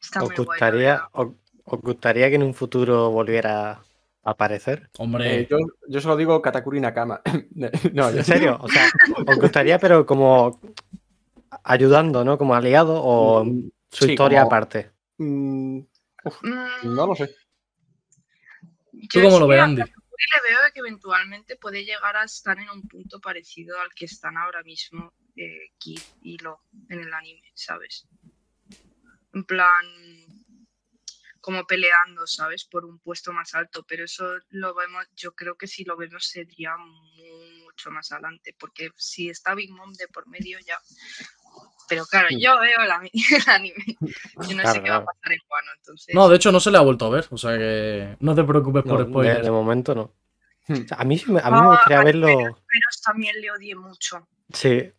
Está ¿Os muy gustaría, verdad. os, os gustaría que en un futuro volviera a aparecer? Hombre, Eh, yo, yo solo digo Katakuri Nakama. no, yo- ¿En serio? O sea, ¿os gustaría, pero como ayudando, ¿no? Como aliado o Mm, su sí, historia como- aparte? Mm, uf, Mm, no lo sé. ¿tú yo cómo lo ves, Andy? Le veo que eventualmente puede llegar a estar en un punto parecido al que están ahora mismo eh, y Lo en el anime, ¿sabes? En plan, como peleando, ¿sabes? Por un puesto más alto, pero eso lo vemos, yo creo que si lo vemos sería mucho más adelante, porque si está Big Mom de por medio ya... Pero claro, yo veo el, anime, yo no Claro, sé qué va a pasar en entonces... No, de hecho no se le ha vuelto a ver. O sea que no te preocupes No, por de, spoilers. de momento no. Hmm. A mí, a mí me Ah, gustaría verlo. Pero también le odié mucho. Sí,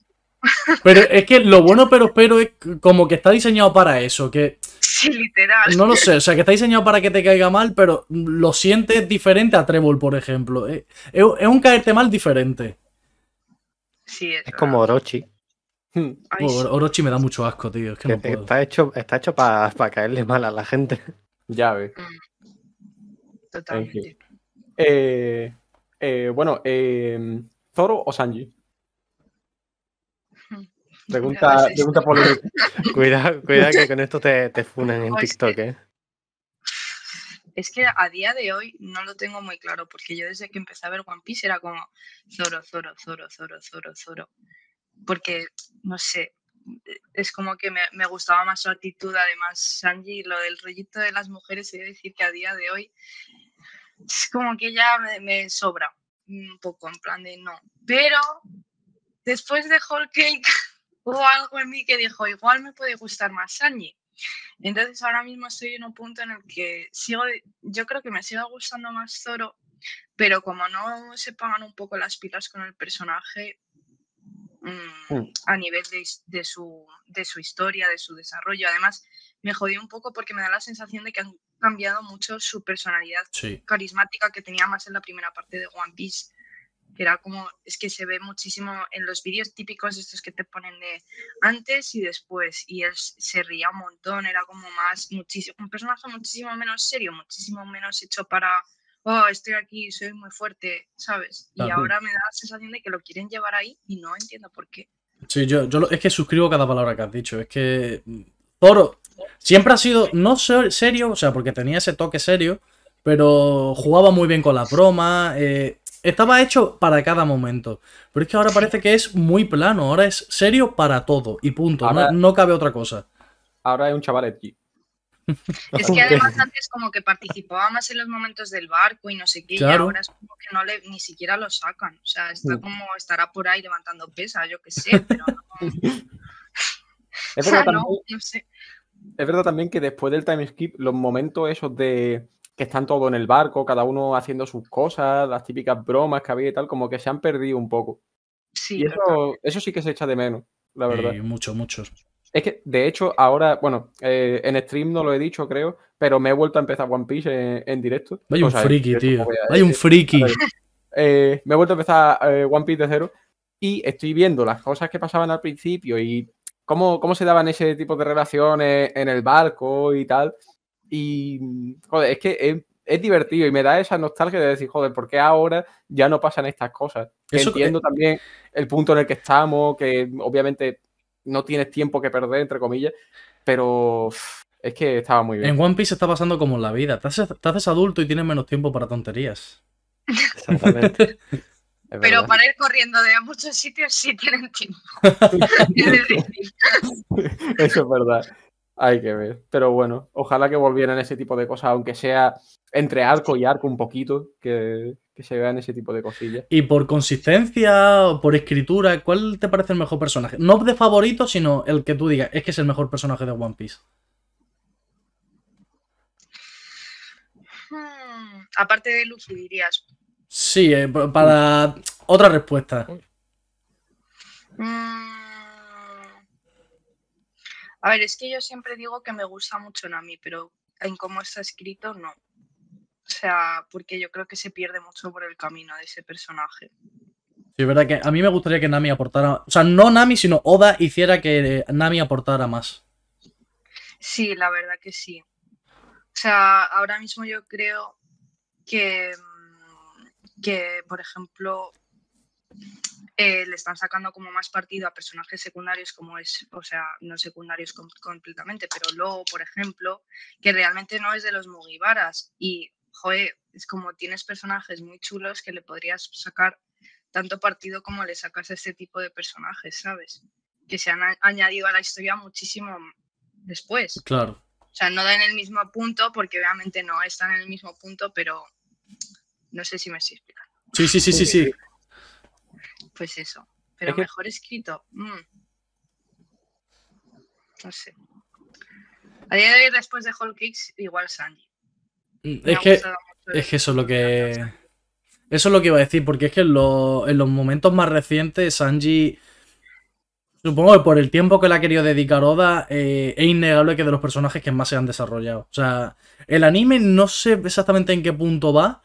Pero es que lo bueno, pero espero es como que está diseñado para eso. Que Sí, literal. no lo sé, o sea, que está diseñado para que te caiga mal, pero lo sientes diferente a Trébol, por ejemplo. Es, es- es un caerte mal diferente. Sí, es, es como Orochi, Hmm. Orochi me da mucho asco, tío. Es que que no puedo. está hecho, está hecho para caerle mal a la gente. Ya ves. Totalmente. Eh, eh, bueno, eh, ¿Zoro o Sanji? Pregunta, Pues es- pregunta polémica. Cuidado, cuidado que con esto te, te funan en TikTok, ¿eh? Es que a día de hoy no lo tengo muy claro, porque yo desde que empecé a ver One Piece era como Zoro, Zoro, Zoro, Zoro, Zoro, Zoro. Porque, no sé, es como que me, me gustaba más su actitud. Además, Sanji, lo del rollito de las mujeres, he de decir que a día de hoy es como que ya me, sobra un poco, en plan de no. Pero después de Whole Cake hubo algo en mí que dijo, igual me puede gustar más Sanji. Entonces ahora mismo estoy en un punto en el que sigo, yo creo que me sigue gustando más Zoro, pero como no se pagan un poco las pilas con el personaje mm, Mm. a nivel de, de su, de su historia, de su desarrollo, además me jodió un poco porque me da la sensación de que han cambiado mucho su personalidad Sí. carismática que tenía más en la primera parte de One Piece. Que era como, es que se ve muchísimo en los vídeos típicos estos que te ponen de antes y después. Y él se ría un montón, era como más, muchísimo, un personaje muchísimo menos serio, muchísimo menos hecho para, oh, estoy aquí, soy muy fuerte, ¿sabes? Y Claro. ahora me da la sensación de que lo quieren llevar ahí y no entiendo por qué. Sí, yo, yo lo- es que suscribo cada palabra que has dicho. Es que mm, Zoro siempre ha sido no ser- serio, o sea, porque tenía ese toque serio, pero jugaba muy bien con la broma. eh, estaba hecho para cada momento. Pero es que ahora parece que es muy plano. Ahora es serio para todo y punto. no- Ahora- no, cabe otra cosa. Ahora es un chaval edgy. Es que además antes como que participaba más en los momentos del barco y no sé qué, Claro. y ahora es como que no le, ni siquiera lo sacan. O sea, está como estará por ahí levantando pesas, yo qué sé, pero no, Es o verdad, sea, no, también, no sé. es verdad también que después del time skip, los momentos esos de que están todos en el barco, cada uno haciendo sus cosas, las típicas bromas que había y tal, como que se han perdido un poco. Sí, Y eso, eso sí que se echa de menos, la verdad. Y mucho, mucho. Es que, de hecho, ahora, bueno, eh, en stream no lo he dicho, creo, pero me he vuelto a empezar One Piece en, en directo. O un sea, friki, tío. a Vaya un friki. Eh, me he vuelto a empezar eh, One Piece de cero y estoy viendo las cosas que pasaban al principio y cómo, cómo se daban ese tipo de relaciones en el barco y tal. Y, joder, es que es, es divertido y me da esa nostalgia de decir, joder, ¿por qué ahora ya no pasan estas cosas? Eso- entiendo también el punto en el que estamos, que obviamente no tienes tiempo que perder, entre comillas, pero es que estaba muy bien. En One Piece está pasando como en la vida. Te haces, te haces adulto y tienes menos tiempo para tonterías. Exactamente. Pero para ir corriendo de muchos sitios sí tienen tiempo. Eso es verdad. Hay que ver. Pero bueno, ojalá que volvieran ese tipo de cosas, aunque sea entre arco y arco un poquito, que, que se vean ese tipo de cosillas. Y por consistencia, o por escritura, ¿cuál te parece el mejor personaje? No de favorito, sino el que tú digas, es que es el mejor personaje de One Piece. hmm, aparte de Luffy dirías, Sí, eh, pa- para otra respuesta. Mm. A ver, es que yo siempre digo que me gusta mucho Nami, pero en cómo está escrito, no. O sea, porque yo creo que se pierde mucho por el camino de ese personaje. Sí, es verdad que a mí me gustaría que Nami aportara. O sea, no Nami, sino Oda hiciera que Nami aportara más. Sí, la verdad que sí. O sea, ahora mismo yo creo que, mm, que por ejemplo, eh, le están sacando como más partido a personajes secundarios como es, o sea, no secundarios com- completamente, pero Lo, por ejemplo, que realmente no es de los Mugiwaras. Y, joder, es como tienes personajes muy chulos que le podrías sacar tanto partido como le sacas a este tipo de personajes, ¿sabes? Que se han añadido a la historia muchísimo después. Claro. O sea, no dan el mismo punto porque obviamente no están en el mismo punto, pero no sé si me estoy explicando. Sí, sí, sí, sí, sí. Pues eso. Pero Es que- mejor escrito. mm. No sé. A día de hoy, después de Whole Cakes, igual Sanji. Me Es que, es que eso es lo que. Eso es lo que iba a decir, porque es que en, lo- en los momentos más recientes, Sanji. Supongo que por el tiempo que le ha querido dedicar Oda, eh, es innegable que de los personajes que más se han desarrollado. O sea, el anime no sé exactamente en qué punto va,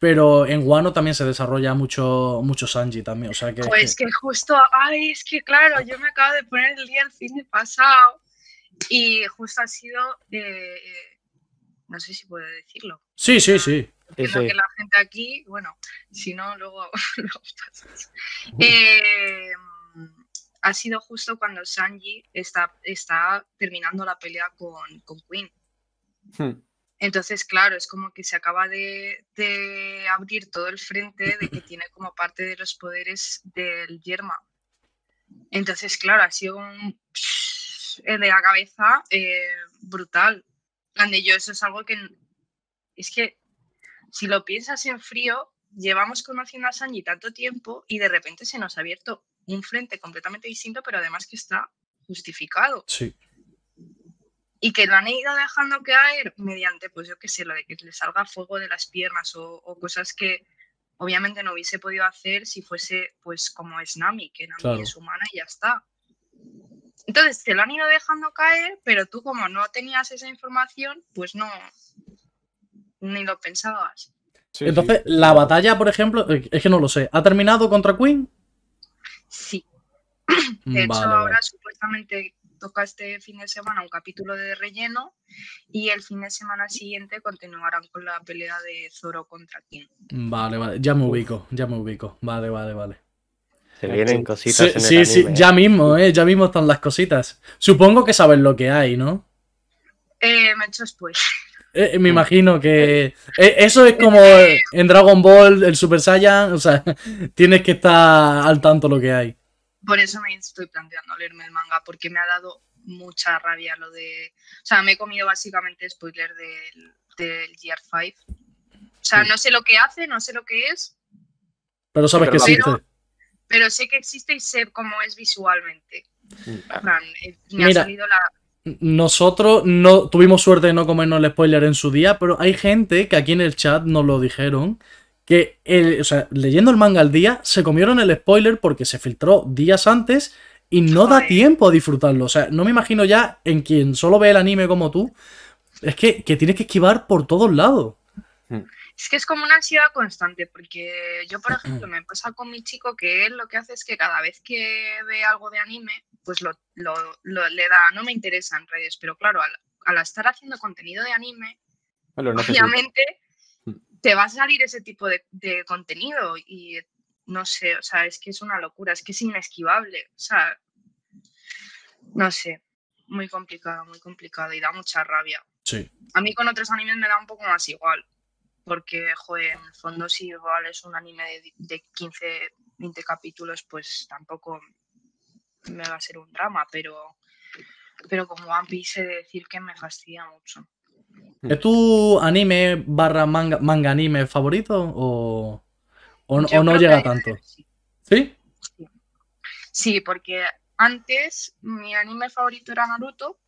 pero en Wano también se desarrolla mucho, mucho Sanji también. O sea que. Pues que justo, ay, es que claro, yo me acabo de poner el día el fin de pasado y justo ha sido, eh, no sé si puedo decirlo, Sí, sí, sí. Sí, Entiendo sí. que la gente aquí, bueno, si no, luego, luego pasas. Eh, ha sido justo cuando Sanji está, está terminando la pelea con, con Queen. Hmm. Entonces, claro, es como que se acaba de, de abrir todo el frente de que tiene como parte de los poderes del Yerma. Entonces, claro, ha sido un el de la cabeza eh, brutal. En plan de yo, eso es algo que es que si lo piensas en frío, llevamos conociendo a Sanji tanto tiempo y de repente se nos ha abierto un frente completamente distinto, pero además que está justificado. Sí. Y que lo han ido dejando caer mediante, pues yo qué sé, lo de que le salga fuego de las piernas o, cosas que obviamente no hubiese podido hacer si fuese pues como es Nami, que Nami es humana y ya está. Entonces te lo han ido dejando caer, pero tú como no tenías esa información, pues no, ni lo pensabas. Entonces, la batalla, por ejemplo, eh, es que no lo sé, ¿ha terminado contra Queen? Sí. De hecho, ahora supuestamente toca este fin de semana un capítulo de relleno y el fin de semana siguiente continuarán con la pelea de Zoro contra King. Vale, vale, ya me ubico, ya me ubico. Vale, vale, vale. Se vienen cositas. Sí, en el sí, ya mismo, ¿eh? ya mismo están las cositas. Supongo que sabes lo que hay, ¿no? Eh, me he hecho después. Eh, me imagino que eh, eso es como en Dragon Ball, el Super Saiyan, o sea, tienes que estar al tanto lo que hay. Por eso me estoy planteando leerme el manga, porque me ha dado mucha rabia lo de... O sea, me he comido básicamente spoiler del, del GR5. O sea, no sé lo que hace, no sé lo que es. Pero sabes que existe. Pero sé que existe y sé cómo es visualmente. Eh, me ha salido la, nosotros no tuvimos suerte de no comernos el spoiler en su día, pero hay gente que aquí en el chat nos lo dijeron. Que, o sea, leyendo el manga al día, se comieron el spoiler porque se filtró días antes y no da tiempo a disfrutarlo. O sea, no me imagino ya en quien solo ve el anime como tú, es que, que tienes que esquivar por todos lados. Hmm. Es que es como una ansiedad constante, porque yo, por ejemplo, me pasa con mi chico que él lo que hace es que cada vez que ve algo de anime, pues lo, le da, no me interesa en redes, pero claro, al, estar haciendo contenido de anime, obviamente. Te va a salir ese tipo de, contenido y no sé, o sea, es que es una locura, es que es inesquivable, o sea, no sé, muy complicado, muy complicado y da mucha rabia. Sí. A mí con otros animes me da un poco más igual, porque, joder, en el fondo si igual es un anime de, de 15, 20 capítulos, pues tampoco me va a ser un drama, pero, pero como One Piece he de decir que me fastidia mucho. ¿Es tu anime barra manga, manga anime favorito o, o, no llega tanto? Sí. ¿Sí? porque antes mi anime favorito era Naruto,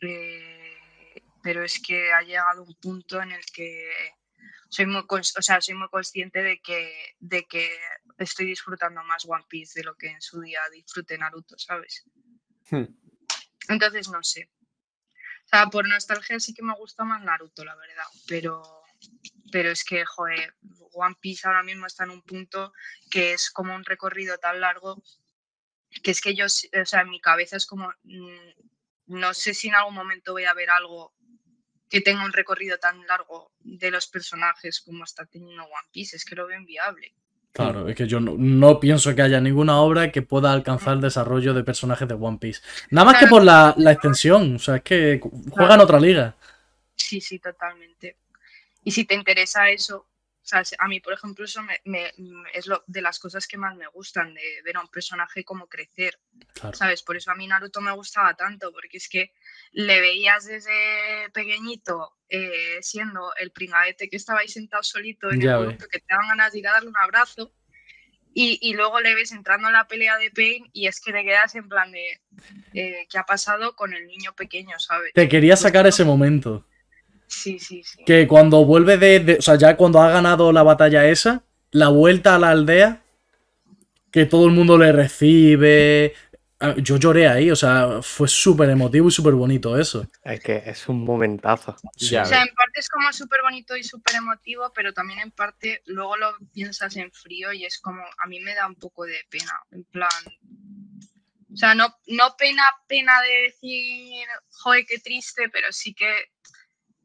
eh, pero es que ha llegado un punto en el que soy muy, o sea, soy muy consciente de que, de que estoy disfrutando más One Piece de lo que en su día disfruté Naruto, ¿sabes? Hmm. Entonces, no sé. O sea, por nostalgia sí que me gusta más Naruto, la verdad, pero, pero es que, joder, One Piece ahora mismo está en un punto que es como un recorrido tan largo que es que yo, o sea, en mi cabeza es como, mm, no sé si en algún momento voy a ver algo que tenga un recorrido tan largo de los personajes como está teniendo One Piece, es que lo veo inviable. Claro, es que yo no, pienso que haya ninguna obra que pueda alcanzar el desarrollo de personajes de One Piece. Nada más que por la, extensión, o sea, es que juegan otra liga. Sí, sí, totalmente. Y si te interesa eso, a mí, por ejemplo, eso me, es lo, de las cosas que más me gustan, de ver a un personaje como crecer, ¿sabes? Por eso a mí Naruto me gustaba tanto, porque es que le veías desde pequeñito eh, siendo el pringadete que estaba ahí sentado solito en el momento que te daban ganas de ir a darle un abrazo, y, luego le ves entrando en la pelea de Pain y es que te quedas en plan de eh, qué ha pasado con el niño pequeño, ¿sabes? Te quería sacar ese momento. Sí, sí, sí. Que cuando vuelve de, O sea, ya cuando ha ganado la batalla esa, la vuelta a la aldea, que todo el mundo le recibe. Ah, yo lloré ahí, o sea, fue súper emotivo y súper bonito eso. Es que es un momentazo. o sea, en parte es como súper bonito y súper emotivo, pero también en parte luego lo piensas en frío y es como, a mí me da un poco de pena, en plan, o sea, no, no pena, pena de decir, joder, qué triste, pero sí que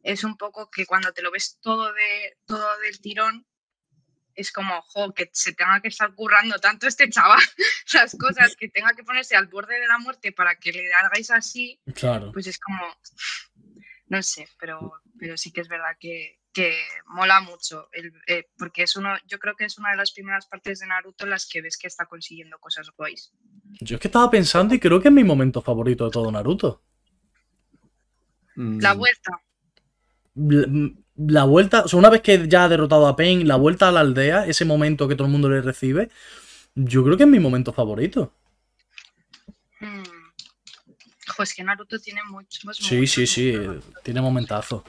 es un poco que cuando te lo ves todo, de, todo del tirón, es como, jo, que se tenga que estar currando tanto este chaval las cosas, que tenga que ponerse al borde de la muerte para que le hagáis así, claro. pues es como, no sé, pero, pero sí que es verdad que, mola mucho, eh, porque es uno, yo creo que es una de las primeras partes de Naruto en las que ves que está consiguiendo cosas guays. Yo es que estaba pensando y creo que es mi momento favorito de todo Naruto. La mm. vuelta. La, la vuelta, o sea, una vez que ya ha derrotado a Pain, la vuelta a la aldea, ese momento que todo el mundo le recibe, yo creo que es mi momento favorito. Mm. Jo, es que Naruto tiene muchos. Sí, muchos, sí, sí, muchos momentos. tiene momentazo.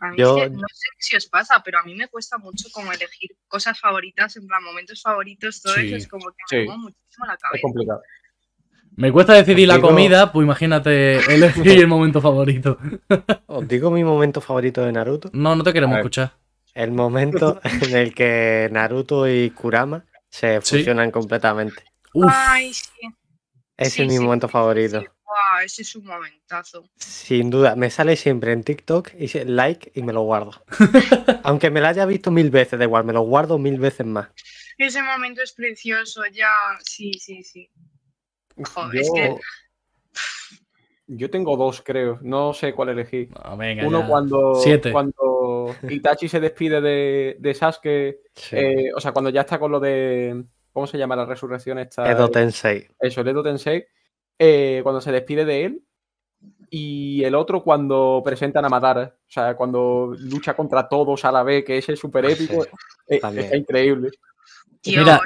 A mí Yo- es que no sé si os pasa, pero a mí me cuesta mucho como elegir cosas favoritas, en plan momentos favoritos, todo Sí, eso es como que sí. me muchísimo la Es cabeza. complicado. Me cuesta decidir la comida, pues imagínate elegir el momento favorito. Os digo mi momento favorito de Naruto. No, no te queremos escuchar. El momento en el que Naruto y Kurama se Sí. fusionan completamente. Uf, Ay, sí. Ese sí, es mi sí, momento sí, favorito. sí. Buah, ese es un momentazo. Sin duda, me sale siempre en TikTok y se- like y me lo guardo. Aunque me lo haya visto mil veces, da igual, me lo guardo mil veces más. Ese momento es precioso, ya. Sí, sí, sí. Joder, es Yo, que yo tengo dos, creo. No sé cuál no, venga, Uno ya. cuando, Siete. cuando Itachi se despide de, de Sasuke, Sí. eh, o sea, cuando ya está con lo de. ¿Cómo se llama la resurrección esta? Edo Tensei. Eso, el Edo Tensei. eh, cuando se despide de él. Y el otro cuando presentan a Madara. O sea, cuando lucha contra todos a la vez, que ese es súper épico. Sí, eh, también. está increíble. Dios, Mira,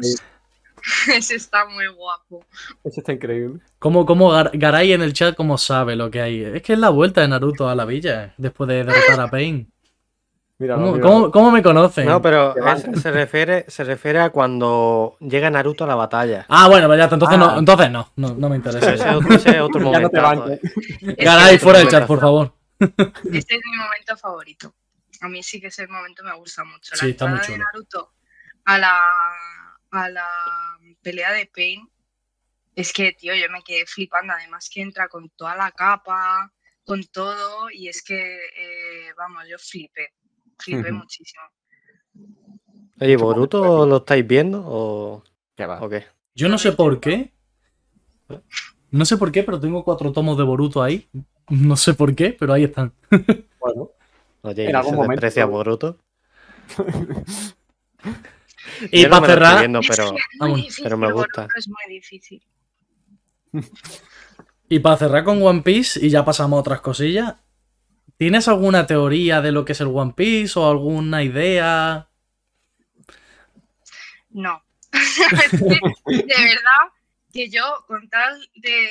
ese está muy guapo. Ese está increíble. ¿Cómo, cómo Gar- Garay en el chat cómo sabe lo que hay? Es que es la vuelta de Naruto a la villa, después de derrotar a Pain. Mira, ¿Cómo, cómo- cómo me conocen? No, pero es- se, refiere, se refiere a cuando llega Naruto a la batalla. Ah, bueno, pues ya entonces, Ah. no, entonces no, no, no me interesa. es otro, ese es otro Ya no te momentazo, banco. eh. Garay, fuera del chat, por favor. Este es mi momento favorito. A mí sí que ese momento me gusta mucho. La Sí, está muy de. Naruto a la, a la pelea de Pain. Es que, tío, yo me quedé flipando. Además que entra con toda la capa, con todo. Y es que, eh, vamos, yo flipé. Flipé muchísimo. Oye, ¿Boruto lo estáis viendo o, Que va. o qué? Yo no sé por qué. No sé por qué, pero tengo cuatro tomos de Boruto ahí. No sé por qué, pero ahí están. Bueno, Oye, En ¿y algún se momento- Boruto? Y Yo no para me lo estoy cerrar, viendo, pero es muy vamos, difícil, pero me gusta. Es muy difícil. y para cerrar con One Piece, y ya pasamos a otras cosillas. ¿Tienes alguna teoría de lo que es el One Piece o alguna idea? No. De verdad que yo, con tal de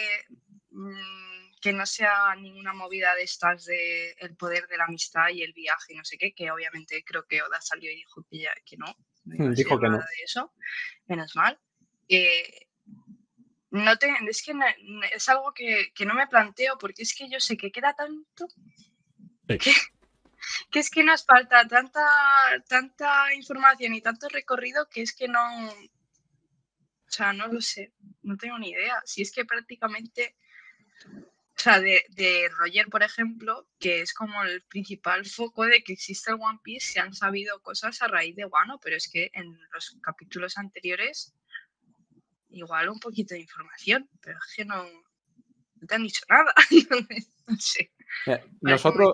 mm, que no sea ninguna movida de estas de el poder de la amistad y el viaje y no sé qué, que obviamente creo que Oda salió y dijo que, ya, que no. No dijo que no. nada de eso, menos mal. Eh, no te, es que es algo que, que no me planteo porque es que yo sé que queda tanto Sí. que, que es que nos falta tanta, tanta información y tanto recorrido que es que no, o sea, no lo sé, no tengo ni idea. Si es que prácticamente, o sea, de, de Roger, por ejemplo, que es como el principal foco de que existe el One Piece, se han sabido cosas a raíz de Wano, pero es que en los capítulos anteriores, igual un poquito de información, pero es que no, no te han dicho nada. No sé. Mira, parece muy nosotros,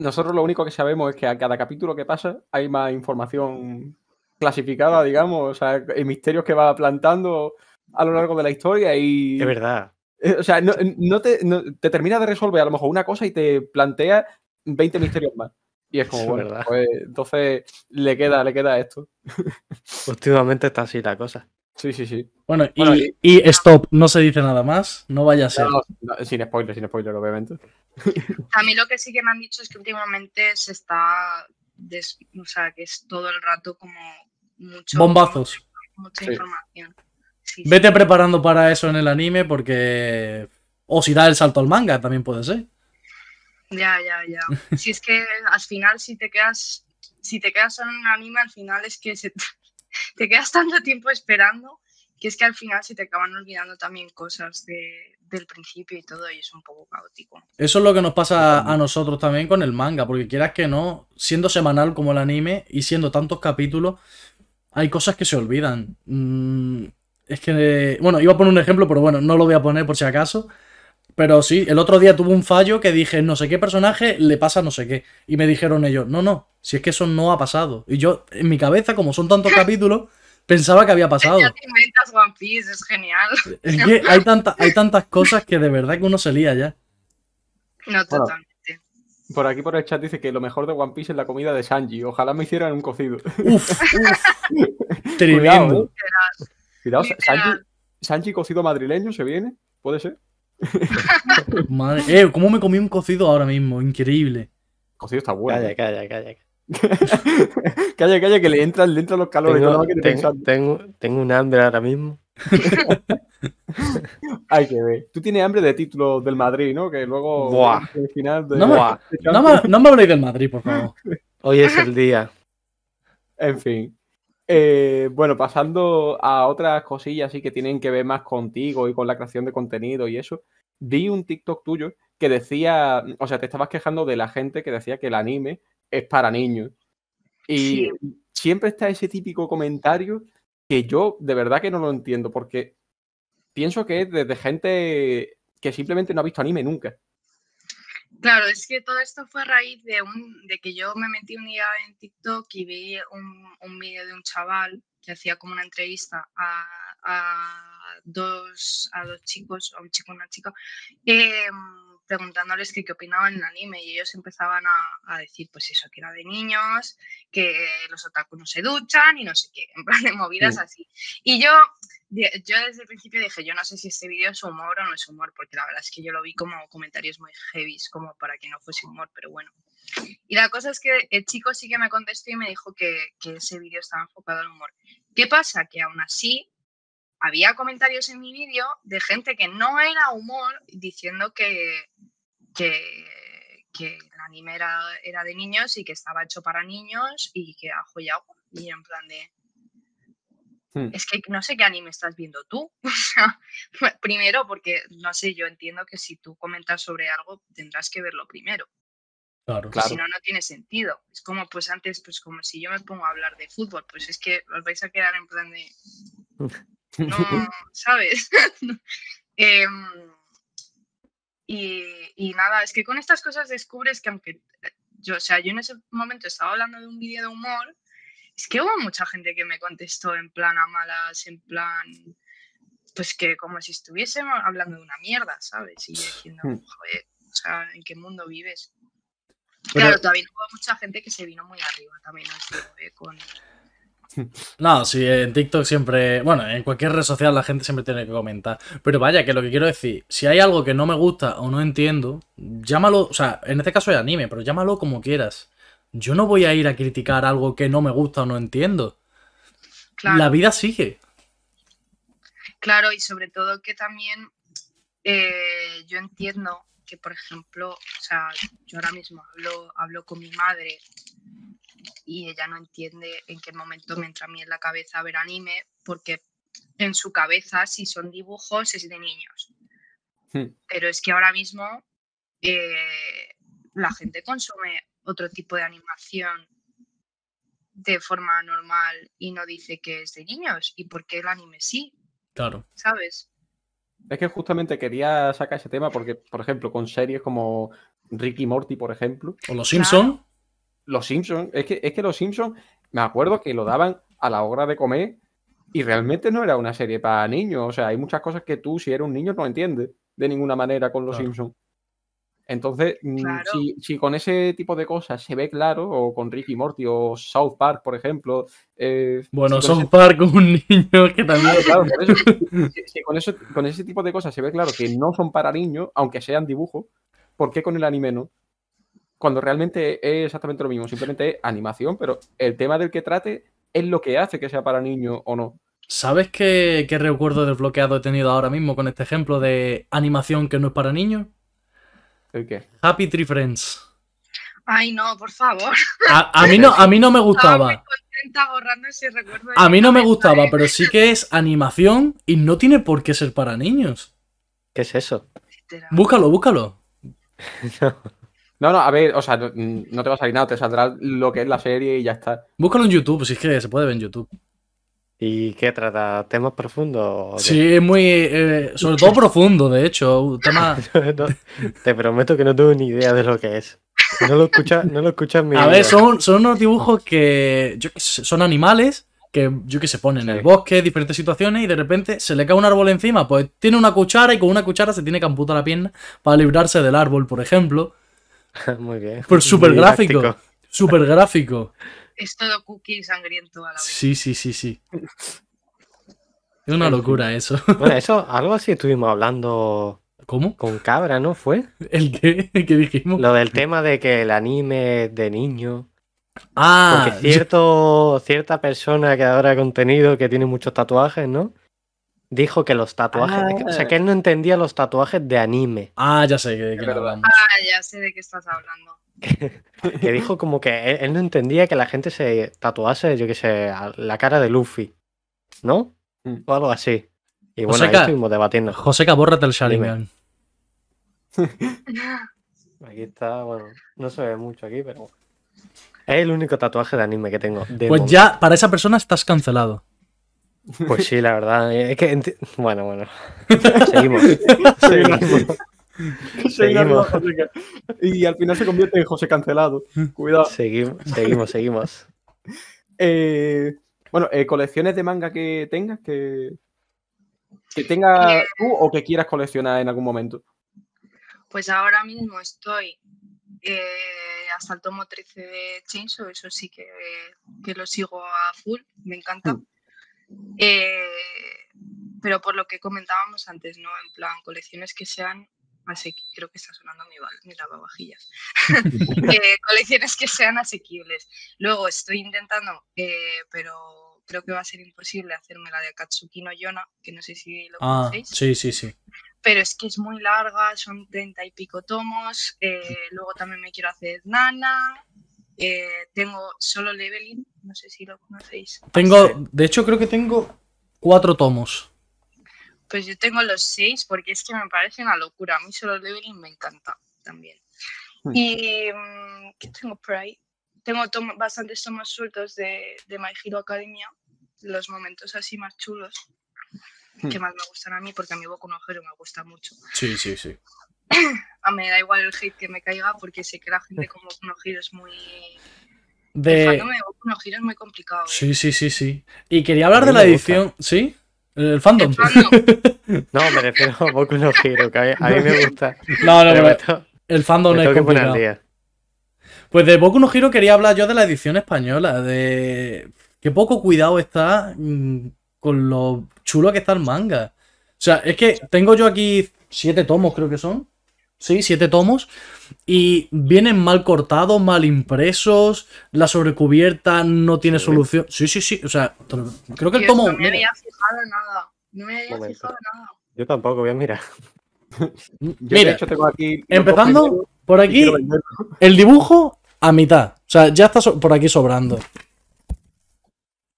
nosotros lo único que sabemos es que a cada capítulo que pasa hay más información clasificada, digamos, o sea, hay misterios que va plantando a lo largo de la historia y... Es verdad. Eh, O sea, no, no te, no- te termina de resolver a lo mejor una cosa y te plantea 20 misterios más. Y es como, Es bueno, verdad. pues entonces le queda, le queda esto. Últimamente está así la cosa. Sí, sí, sí. Bueno, y, Bueno, y stop, no se dice nada más, no vaya a ser. No, no, sin spoiler, sin spoiler, obviamente. A mí lo que sí que me han dicho es que últimamente se está, des- o sea, que es todo el rato como mucho... Bombazos. Mucha Sí. información. Sí, sí. Vete preparando para eso en el anime porque... O si da el salto al manga, también puede ser. Ya, ya, ya. Si es que al final si te quedas, si te quedas en un anime, al final es que se- te quedas tanto tiempo esperando que es que al final se te acaban olvidando también cosas de- del principio y todo y es un poco caótico. Eso es lo que nos pasa a nosotros también con el manga, porque quieras que no, siendo semanal como el anime y siendo tantos capítulos, hay cosas que se olvidan. Es que, bueno, iba a poner un ejemplo, pero bueno, no lo voy a poner por si acaso. Pero sí, el otro día tuve un fallo que dije, no sé qué personaje le pasa no sé qué. Y me dijeron ellos, no, no, si es que eso no ha pasado. Y yo, en mi cabeza, como son tantos capítulos, pensaba que había pasado. Ya te inventas One Piece, es genial. Es que hay, tanta, hay tantas cosas que de verdad que uno se lía ya. No, Bueno. totalmente. Por aquí por el chat dice que lo mejor de One Piece es la comida de Sanji. Ojalá me hicieran un cocido. Uf, uf. Tremendo. Cuidado, ¿eh? Cuidado, Sanji, Sanji cocido madrileño se viene. ¿Puede ser? Madre, eh, ¿cómo me comí un cocido ahora mismo? Increíble. Cocido está bueno. Calla, calla, calla. calla, calla, que le entran, le entran los calores. Tengo, no, tengo, tengo, tengo un hambre ahora mismo. Hay que ver. Tú tienes hambre de títulos del Madrid, ¿no? Que luego Buah. al final de... No me, Buah. no me- no me habléis del Madrid, por favor. Hoy es el día. En fin. Eh, bueno, pasando a otras cosillas así que tienen que ver más contigo y con la creación de contenido y eso. Vi un TikTok tuyo que decía, o sea, te estabas quejando de la gente que decía que el anime es para niños. Y Sí. siempre está ese típico comentario que yo de verdad que no lo entiendo, porque pienso que es desde gente que simplemente no ha visto anime nunca. Claro, es que todo esto fue a raíz de, un, de que yo me metí un día en TikTok y vi un, un vídeo de un chaval que hacía como una entrevista a, a dos, a dos chicos, a un chico y una chica, eh, preguntándoles que qué opinaban del anime y ellos empezaban a, a decir pues eso, que era de niños, que los otakus no se duchan y no sé qué, en plan de movidas Sí. así. Y yo, yo desde el principio dije, yo no sé si este vídeo es humor o no es humor, porque la verdad es que yo lo vi como comentarios muy heavy, como para que no fuese humor, pero bueno. Y la cosa es que el chico sí que me contestó y me dijo que, que ese vídeo estaba enfocado al humor. ¿Qué pasa? Que aún así había comentarios en mi vídeo de gente que no era humor diciendo que, que, que el anime era, era de niños y que estaba hecho para niños y que ajo y agua. Y en plan de, Hmm. es que no sé qué anime estás viendo tú. O sea, primero, porque no sé, yo entiendo que si tú comentas sobre algo tendrás que verlo primero. Claro. Claro. Si no, no tiene sentido. Es como, pues antes, pues como si yo me pongo a hablar de fútbol, pues es que os vais a quedar en plan de. No, ¿sabes? Em, y, y nada, es que con estas cosas descubres que aunque yo, o sea, yo en ese momento estaba hablando de un vídeo de humor, es que hubo mucha gente que me contestó en plan a malas, en plan, pues que como si estuviésemos hablando de una mierda, ¿sabes? Y yo diciendo, Hmm. joder, o sea, ¿en qué mundo vives? Pero- Claro, también hubo mucha gente que se vino muy arriba, también digo, eh, con... No, sí, en TikTok siempre. Bueno, en cualquier red social la gente siempre tiene que comentar. Pero vaya, que lo que quiero decir, si hay algo que no me gusta o no entiendo, llámalo. O sea, en este caso es anime, pero llámalo como quieras. Yo no voy a ir a criticar algo que no me gusta o no entiendo. Claro. La vida sigue. Claro, y sobre todo que también eh, yo entiendo que, por ejemplo, o sea, yo ahora mismo hablo, hablo con mi madre y ella no entiende en qué momento me entra a mí en la cabeza ver anime, porque en su cabeza, si son dibujos, es de niños. Hmm. Pero es que ahora mismo eh, la gente consume otro tipo de animación de forma normal y no dice que es de niños. ¿Y por qué el anime sí? Claro. ¿Sabes? Es que justamente quería sacar ese tema porque, por ejemplo, con series como Ricky Morty, por ejemplo, O los Simpsons. Los Simpsons, es que, es que Los Simpsons, me acuerdo que lo daban a la hora de comer y realmente no era una serie para niños. O sea, hay muchas cosas que tú, si eres un niño, no entiendes de ninguna manera con Los Claro. Simpsons. Entonces, mm, Claro. si, si con ese tipo de cosas se ve claro, o con Ricky Morty o South Park, por ejemplo. eh, Bueno, si South Park con un niño que también. Claro, por eso, si- si con, eso, con ese tipo de cosas se ve claro que no son para niños, aunque sean dibujos, ¿por qué con el anime no? Cuando realmente es exactamente lo mismo, simplemente es animación, pero el tema del que trate es lo que hace que sea para niños o no. ¿Sabes qué, qué recuerdo desbloqueado he tenido ahora mismo con este ejemplo de animación que no es para niños? ¿El qué? Happy Tree Friends. Ay, no, por favor. A, a mí, no, a mí no me muy gustaba. contenta borrando ese recuerdo. de A mí no me gustaba, pero sí que es animación y no tiene por qué ser para niños. ¿Qué es eso? Búscalo, búscalo. No, no, a ver, o sea, no, no te va a salir nada, te saldrá lo que es la serie y ya está. Búscalo en YouTube, si es que se puede ver en YouTube. ¿Y qué trata? ¿Temas profundos? Sí, es muy. eh, sobre todo profundo, de hecho. Tema. No, te prometo que no tengo ni idea de lo que es. No lo escuchas, no lo en mi A vida. ver, son, son unos dibujos que. Yo qué sé, son animales que yo que se ponen en el bosque, diferentes situaciones, y de repente se le cae un árbol encima. Pues tiene una cuchara y con una cuchara se tiene que amputar la pierna para librarse del árbol, por ejemplo. Muy bien. Pues súper gráfico. Súper gráfico. Es todo cookie y sangriento a la vez. Sí, sí, sí, sí. Es una locura eso. Bueno, eso, algo así estuvimos hablando ¿Cómo? con Cabra, ¿no? ¿Fue? ¿El qué? ¿El qué dijimos? Lo del tema de que el anime es de niño. Ah, Porque cierto, cierta persona creadora de contenido que tiene muchos tatuajes, ¿no? Dijo que los tatuajes. O sea, que él no entendía los tatuajes de anime. ah, ya sé de verdad. hablamos. Ah, ya sé de qué estás hablando. Que dijo como que él, él no entendía que la gente se tatuase, yo qué sé, la cara de Luffy. ¿No? Mm. O algo así. Y bueno, ahí Joseca. estuvimos debatiendo. Joseca, bórrate el Sharingan. Aquí está, bueno, no se ve mucho aquí, pero. Es el único tatuaje de anime que tengo. Pues momento. ya, para esa persona estás cancelado. Pues sí, la verdad. Es que. enti- Bueno, bueno. Seguimos. Seguimos. Seguimos. Y al final se convierte en José Cancelado. Cuidado. Seguimos, seguimos, seguimos. Eh, bueno, eh, colecciones de manga que tengas, que, que tengas tú o que quieras coleccionar en algún momento. Pues ahora mismo estoy eh, hasta el tomo 13 de Chainsaw, eso sí que, que lo sigo a full, me encanta. Eh, pero por lo que comentábamos antes, ¿no? En plan, colecciones que sean asequibles. Creo que está sonando mi, mi lavavajillas. Eh, colecciones que sean asequibles. Luego estoy intentando, eh, pero creo que va a ser imposible hacerme la de Akatsuki no Yona, que no sé si lo Ah, conocéis sí, sí, sí. pero es que es muy larga, son treinta y pico tomos. eh, luego también me quiero hacer Nana. eh, tengo solo leveling, no sé si lo conocéis. Tengo, de hecho, creo que tengo cuatro tomos. Pues yo tengo los seis porque es que me parece una locura. A mí solo leveling me encanta también. Hmm. Y mm, ¿qué tengo por ahí? Tengo tomo- bastantes tomos sueltos de, de My Hero Academia, los momentos así más chulos que Hmm. más me gustan a mí porque a mi Boku no Hero me gusta mucho. Sí, sí, sí. A mí me da igual el hate que me caiga porque sé que la gente como Boku no Hero es muy... El De... fandom de Boku no Hero es muy complicado. ¿eh? Sí, sí, sí, sí. Y quería hablar de la me gusta. edición. ¿Sí? El fandom. El fandom, No, me refiero a Boku no Hero, que a mí, a mí me gusta. No, no, Pero me, pero to- el fandom es tengo que poner al complicado. Pues de Boku no Hero quería hablar yo de la edición española, de qué poco cuidado está mm, con lo chulo que está el manga. O sea, es que tengo yo aquí siete tomos, creo que son. Sí, siete tomos. Y vienen mal cortados, mal impresos. La sobrecubierta no tiene Sí. solución. Sí, sí, sí. O sea, creo que el tomo. no me había fijado en nada. No me había Momento. fijado en nada. Yo tampoco, voy a mirar. Yo, mira, de hecho, tengo aquí. empezando por aquí, el dibujo a mitad. O sea, ya está so- por aquí sobrando.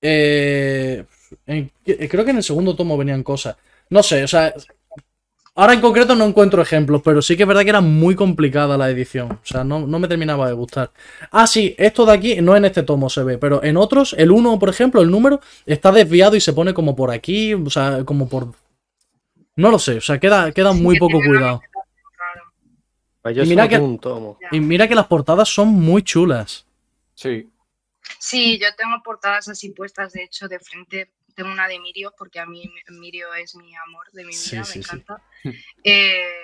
Eh, en- eh, creo que en el segundo tomo venían cosas. No sé, o sea. Ahora en concreto no encuentro ejemplos, pero sí que es verdad que era muy complicada la edición. O sea, no, no me terminaba de gustar. Ah, sí, esto de aquí no en este tomo se ve, pero en otros, el 1, por ejemplo, el número, está desviado y se pone como por aquí, o sea, como por. No lo sé, o sea, queda, queda muy poco cuidado. Pues yo Y mira que-. Y mira que las portadas son muy chulas. Sí. Sí, yo tengo portadas así puestas, de hecho, de frente. Tengo una de Mirio, porque a mí Mirio es mi amor de mi vida, Sí, me sí, sí. encanta. Eh,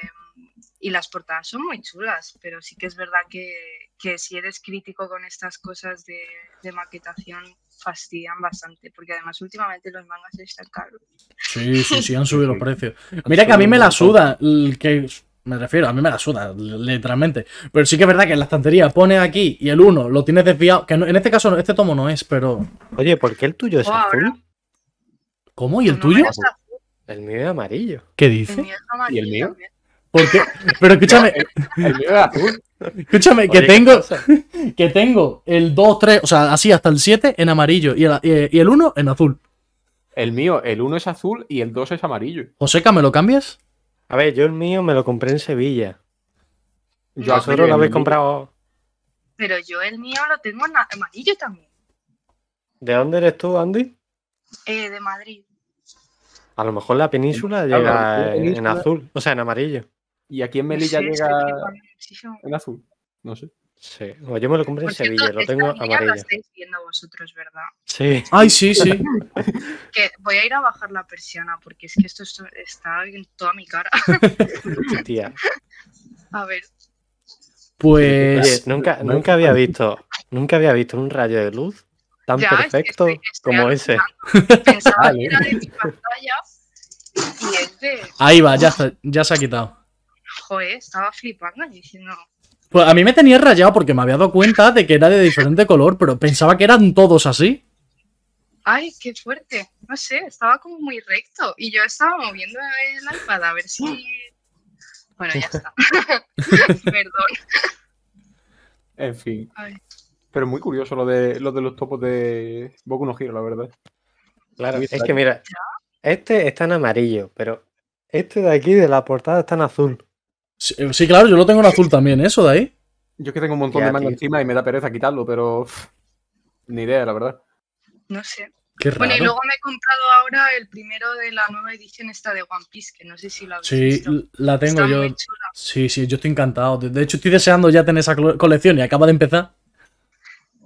y las portadas son muy chulas, pero sí que es verdad que, que si eres crítico con estas cosas de, de maquetación, fastidian bastante, porque además últimamente los mangas están caros. Sí, sí, sí, han subido los precios. Mira que a mí me la suda, el que me refiero, a mí me la suda, literalmente. Pero sí que es verdad que en la estantería pone aquí y el 1 lo tienes desviado, que no- en este caso no- este tomo no es, pero Oye, ¿por qué el tuyo es Oh, azul? ¿Cómo? ¿Y el Tu tuyo? El mío es amarillo. ¿Qué el dice? mío es amarillo ¿Y el mío? también. ¿Por qué? Pero escúchame, El mío es azul. escúchame, que Oye, ¿qué tengo, que tengo el 2, 3, o sea, así hasta el 7 en amarillo y el, y el 1 en azul. El mío, el 1 es azul y el 2 es amarillo. Joseca, ¿me lo cambias? A ver, yo el mío me lo compré en Sevilla. Yo No, azul ¿Vosotros y lo el habéis mío- comprado? Pero yo el mío lo tengo en amarillo también, ¿De dónde eres tú, Andy? Eh, de Madrid. A lo mejor la península Claro, llega la en, azul, o sea, en amarillo. Y aquí en No Melilla sé, llega en azul. No sé. Sí, bueno, yo me lo compré en Sevilla, lo tengo amarillo. estáis viendo vosotros, ¿verdad? Sí, Ay, sí, sí. Que voy a ir a bajar la persiana porque es que esto es- está en toda mi cara. tía. A ver, Pues. Oye, nunca, nunca había visto, nunca había visto un rayo de luz tan Ya, perfecto estoy- estoy como ese. Pensaba Vale. que era de mi pantalla y es de. Ahí va, ya, ya se ha quitado. Joder, estaba flipando y diciendo. Pues a mí me tenía rayado porque me había dado cuenta de que era de diferente color, pero pensaba que eran todos así. Ay, qué fuerte. No sé, estaba como muy recto. Y yo estaba moviendo el iPad a ver si. Bueno, ya está. Perdón. En fin. Ay. Pero muy curioso lo de, lo de los topos de Boku no Hero, la verdad. Claro, Muy es que mira, este está en amarillo, pero este de aquí de la portada está en azul. Sí, eh, sí, claro, yo lo tengo en azul también, eso de ahí. Yo es que tengo un montón Ya, de manga tío. encima y me da pereza quitarlo, pero pff, ni idea, la verdad. No sé. Qué raro. Bueno, y luego me he comprado ahora el primero de la nueva edición esta de One Piece, que no sé si lo habéis Sí, visto. la tengo Está yo. muy chula. Sí, sí, yo estoy encantado. De hecho, estoy deseando ya tener esa colección y acaba de empezar.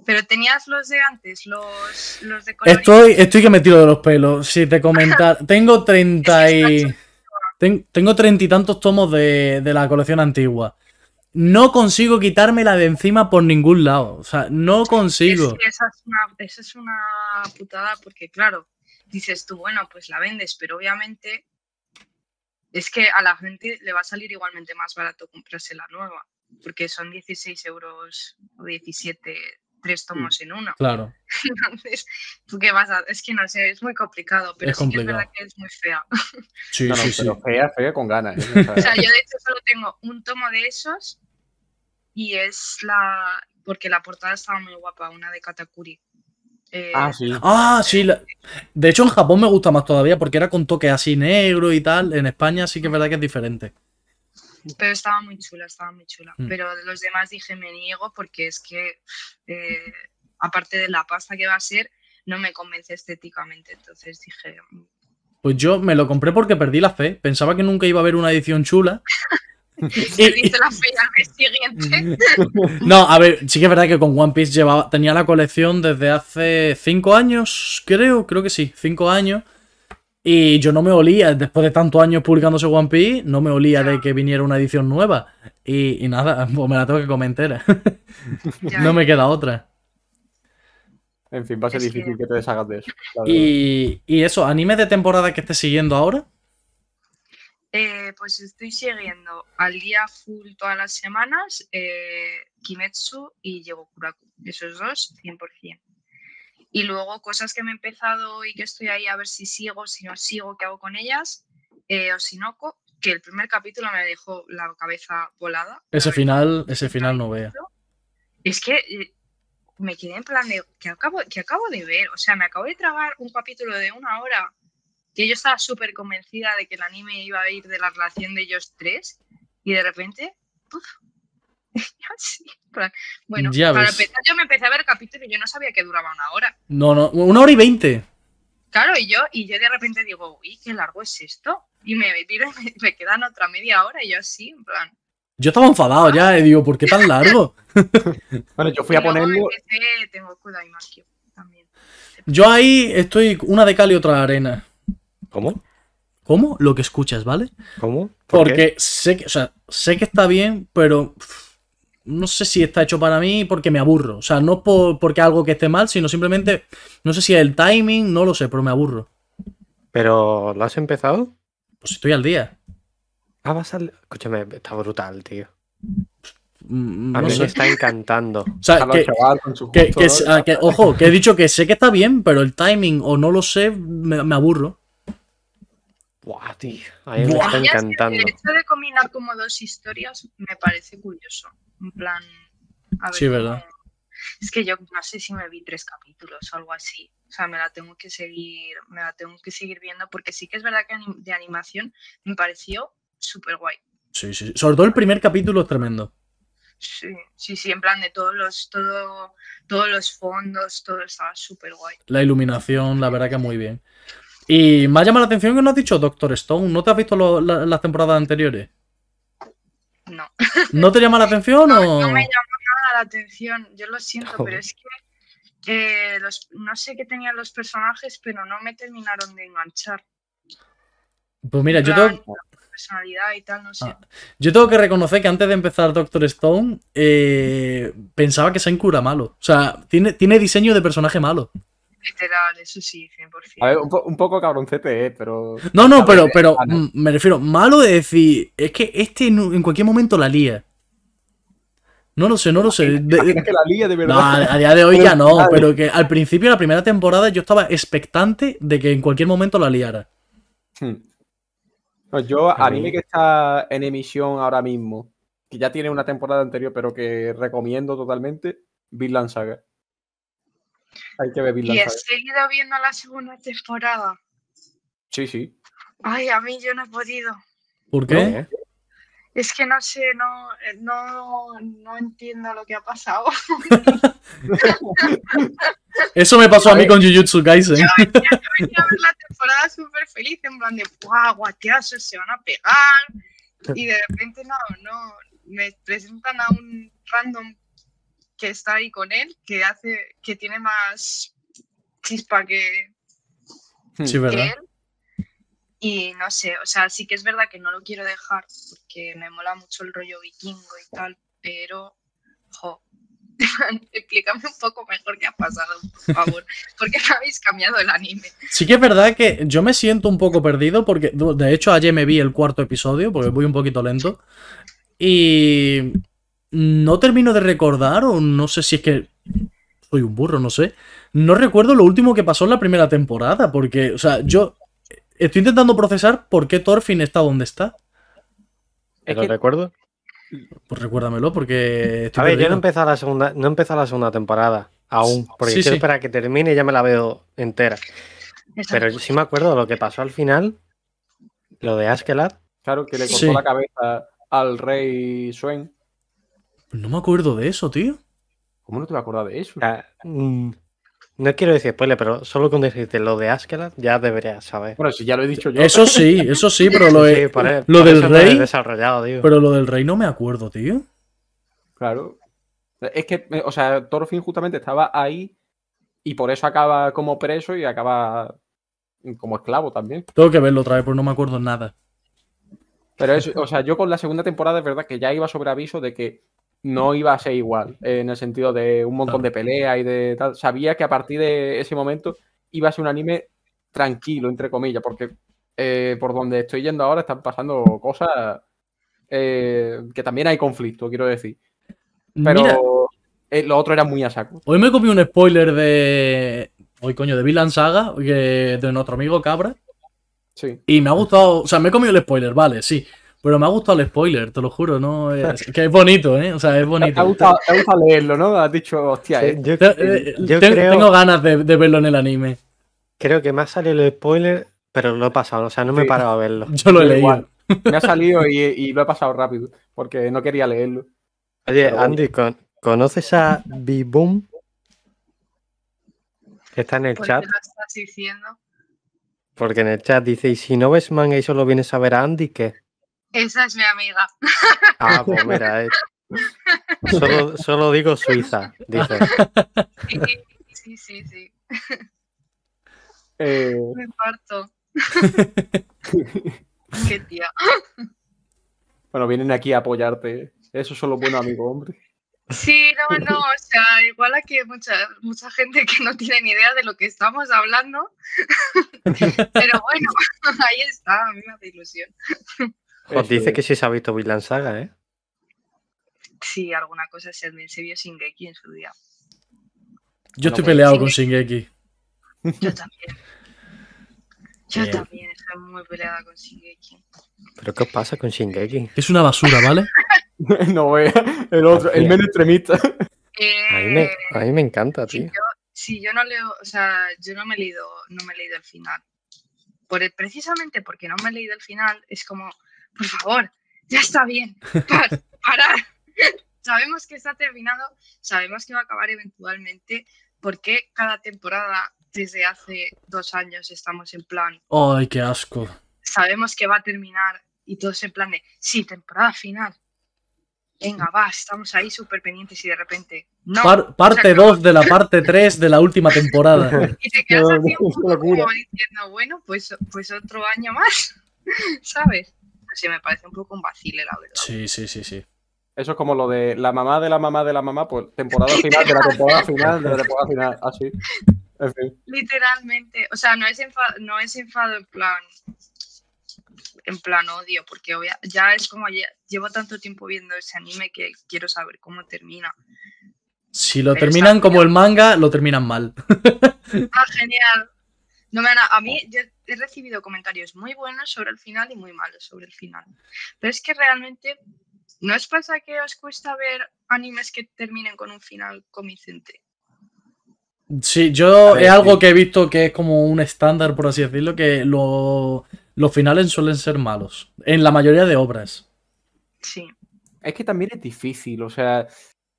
Pero tenías los de antes, los, los de color. Estoy, estoy que me tiro de los pelos. Si te comentar, tengo 30 y. ten- tengo treinta y tantos tomos de, de la colección antigua. No consigo quitármela de encima por ningún lado. O sea, no consigo. Es que esa, es una, esa es una putada porque, claro, dices tú, bueno, pues la vendes, pero obviamente es que a la gente le va a salir igualmente más barato comprarse la nueva, porque son 16 euros o 17, tres tomos en uno. Claro. Entonces, ¿tú qué vas a...? Es que no sé, es muy complicado, pero Es sí que es verdad complicado. que es muy fea. Sí, No, no, sí, sí. pero fea, fea con ganas. ¿eh? O sea, yo de hecho solo tengo un tomo de esos y es la... porque la portada estaba muy guapa, una de Katakuri. Eh, ah, sí. Ah, sí. la- De hecho, en Japón me gusta más todavía porque era con toque así negro y tal. En España sí que es verdad que es diferente. Pero estaba muy chula, estaba muy chula. Mm. Pero los demás dije me niego porque es que, eh, aparte de la pasta que va a ser, no me convence estéticamente. Entonces dije, mm, Pues yo me lo compré porque perdí la fe. Pensaba que nunca iba a haber una edición chula. perdiste la fe al mes siguiente. No, a ver, sí que es verdad que con One Piece llevaba, tenía la colección desde hace cinco años, creo, creo que sí, cinco años. Y yo no me olía, después de tantos años publicándose One Piece, no me olía de que viniera una edición nueva. Y, y nada, pues me la tengo que comer entera. Ya, no me queda otra. En fin, va a ser Es difícil que te deshagas de eso. Y, y eso, anime de temporada que estés siguiendo ahora. Eh, pues estoy siguiendo al día full todas las semanas eh, Kimetsu y Yegokuraku, esos dos, 100%. Y luego cosas que me he empezado y que estoy ahí a ver si sigo, si no sigo, qué hago con ellas. Eh, Oshinoko, que el primer capítulo me dejó la cabeza volada. Ese final, ese final no vea. es que eh, me quedé en plan de, ¿qué acabo, qué acabo de ver? O sea, me acabo de tragar un capítulo de una hora que yo estaba súper convencida de que el anime iba a ir de la relación de ellos tres y de repente. Así, en plan, bueno, Ya para ves. empezar yo me empecé a ver el capítulo y yo no sabía que duraba una hora. No, no, una hora y veinte. Claro, y yo, y yo de repente digo, uy, qué largo es esto. Y me miro y me, me quedan otra media hora y yo así, en plan. Yo estaba enfadado ya, y digo, ¿por qué tan largo? Bueno, yo fui a Y ponerlo. empecé, tengo Kudai Makio también. Yo ahí estoy una de cal y otra de arena. ¿Cómo? ¿Cómo? Lo que escuchas, ¿vale? ¿Cómo? ¿Por qué? Porque sé que, o sea, sé que está bien, pero pff, no sé si está hecho para mí porque me aburro. O sea, no por, porque algo que esté mal, sino simplemente, no sé si es el timing, no lo sé, pero me aburro. ¿Pero lo has empezado? Pues estoy al día. Ah, vas al... Escúchame, está brutal, tío. Mm, A No mí sé. me está encantando. O sea, que, que- que- ah, que- ojo, que he dicho que sé que está bien, pero el timing o no lo sé, me, me aburro. Buah, tío. A mí me está encantando. El hecho de combinar como dos historias me parece curioso. En plan. A ver Sí, verdad. Es que yo no sé si me vi tres capítulos o algo así. O sea, me la tengo que seguir, me la tengo que seguir viendo porque sí que es verdad que de animación me pareció súper guay. Sí, sí. Sobre todo el primer capítulo es tremendo. Sí, sí, sí, en plan de todos los, todo, todos los fondos, todo estaba súper guay. La iluminación, la verdad que muy bien. Y me ha llamado la atención que no has dicho Doctor Stone. ¿No te has visto lo- la- las temporadas anteriores? No, ¿No te llama la atención no, o...? no me llamó nada la atención, yo lo siento, pero es que eh, los, no sé qué tenían los personajes, pero no me terminaron de enganchar. Pues mira, yo tengo, personalidad y tal, no sé. Ah, Yo tengo que reconocer que antes de empezar Doctor Stone, eh, pensaba que Saint era malo. O sea, tiene, tiene diseño de personaje malo. Literal, eso sí, 100%. A ver, un, po- un poco cabroncete, ¿eh? Pero. No, no, pero, pero ah, no. mm, me refiero, malo de decir, es que este en, en cualquier momento la lía. No lo sé, no lo sé. De- Imaginas que la lía de no, a, a día de hoy ya no, pero que al principio de la primera temporada yo estaba expectante de que en cualquier momento la liara. Hmm. No, yo, A anime mí- que está en emisión ahora mismo, que ya tiene una temporada anterior, pero que recomiendo totalmente, Vinland Saga. Hay que ver Y he seguido viendo la segunda temporada. Sí, sí. Ay, a mí yo no he podido. ¿Por qué? Es que no sé, no, eh, no, no entiendo lo que ha pasado. Eso me pasó a mí con Jujutsu Kaisen. Venía a ver la temporada súper feliz, en plan de, ¡guau, guatiazos, se van a pegar! Y de repente, no, no, me presentan a un random que está ahí con él, que hace, que tiene más chispa que, Sí, que él. Y no sé, o sea, sí que es verdad que no lo quiero dejar porque me mola mucho el rollo vikingo y tal, pero, jo, explícame un poco mejor qué ha pasado, por favor, porque me habéis cambiado el anime. Sí que es verdad que yo me siento un poco perdido porque de hecho ayer me vi el cuarto episodio porque voy un poquito lento y no termino de recordar o no sé si es que soy un burro, no sé. No recuerdo lo último que pasó en la primera temporada porque, o sea, yo estoy intentando procesar por qué Thorfinn está donde está. Es ¿Lo que- recuerdo? Pues recuérdamelo porque estoy A ver, yo no he empezado la segunda, no he empezado la segunda temporada aún, porque Sí, quiero sí. esperar a que termine y ya me la veo entera. Pero yo sí me acuerdo de lo que pasó al final, lo de Askeladd. Claro, que le cortó Sí. la cabeza al rey Swen. No me acuerdo de eso, tío. ¿Cómo no te vas a acordar de eso? Sea, mm, no quiero decir spoiler, pero solo con decirte lo de Askeladd ya deberías saber. Bueno, si ya lo he dicho yo. Eso sí, eso sí, pero lo, Sí, he- por lo por del rey, desarrollado, pero lo del rey no me acuerdo, tío. Claro. Es que, eh, o sea, Thorfinn justamente estaba ahí y por eso acaba como preso y acaba como esclavo también. Tengo que verlo otra vez, porque no me acuerdo nada. Pero es, o sea, yo con la segunda temporada es verdad que ya iba sobre aviso de que no iba a ser igual, en el sentido de un montón de peleas y de tal. Sabía que a partir de ese momento iba a ser un anime tranquilo, entre comillas, porque eh, por donde estoy yendo ahora están pasando cosas eh, que también hay conflicto, quiero decir. Pero Mira, eh, lo otro era muy a saco. hoy me comí un spoiler de. Hoy, coño, de Vinland Saga, de nuestro amigo Cabra. Sí. Y me ha gustado. O sea, me he comido el spoiler, vale, sí. Pero me ha gustado el spoiler, te lo juro, ¿no? Es, que es bonito, ¿eh? O sea, es Te ha bonito. gustado, te ha gustado leerlo, ¿no? Has dicho, hostia, Sí, eh. yo, Te- eh, yo te- creo, Tengo ganas de, de verlo en el anime. creo que me ha salido el spoiler, pero lo he pasado, o sea, no me he Sí. parado a verlo. Yo lo he leído. igual. Me ha salido y, y lo he pasado rápido, porque no quería leerlo. Oye, Pero bueno. Andy, ¿con- ¿conoces a B-Boom? Que está en el ¿Por qué chat, lo estás diciendo? porque en el chat dice, y si no ves manga y solo vienes a ver a Andy, ¿qué? Esa es mi amiga. Ah, pues mira, eh, solo, solo digo Suiza, dice. Sí, sí, sí, sí. Eh, Me parto. Qué tía. bueno, vienen aquí a apoyarte. Esos son los buenos amigos, hombre. Sí, no, no, o sea, igual aquí hay mucha, mucha gente que no tiene ni idea de lo que estamos hablando. Pero bueno, ahí está, a mí me hace ilusión. Os dice es. que sí se ha visto Vinland Saga, ¿eh? Sí, alguna cosa se, se vio Shingeki en su día. Yo estoy peleado sí. con Shingeki. Yo también. Yo Bien. también estoy muy peleada con Shingeki. ¿Pero qué os pasa con Shingeki? Es una basura, ¿vale? no vea. El otro, el menos extremista. A mí me, Eh, a mí me encanta, si tío. yo, si yo no leo, o sea, yo no me he leído, no me he leído el final. Por el- precisamente porque no me he leído el final, es como, por favor, ya está bien, par, parar. sabemos que está terminado, sabemos que va a acabar eventualmente. ¿Por qué cada temporada desde hace dos años estamos en plan, Ay, qué asco. sabemos que va a terminar y todos en plan de, sí, temporada final? Venga, va, estamos ahí súper pendientes y de repente, no. Par- parte se acabó. 2 de la parte 3 de la última temporada. Y te quedas así un poco como diciendo, bueno, pues, pues otro año más, ¿sabes? Sé, me parece un poco un vacile, la verdad. Sí, sí, sí, sí. Eso es como lo de la mamá de la mamá de la mamá, pues temporada final de la temporada final de la temporada final, así. En fin. Literalmente, o sea, no es enfado, no es enfado en plan en plan odio, porque obvia- ya es como ya- llevo tanto tiempo viendo ese anime que quiero saber cómo termina. Si lo Pero terminan como el manga, lo terminan mal. Ah, genial. No me han- a mí yo he recibido comentarios muy buenos sobre el final y muy malos sobre el final. Pero es que realmente, ¿no os pasa que os cuesta ver animes que terminen con un final convincente? Sí, yo ver, es algo sí. que he visto que es como un estándar, por así decirlo, que lo- los finales suelen ser malos. En la mayoría de obras. Sí. Es que también es difícil, o sea,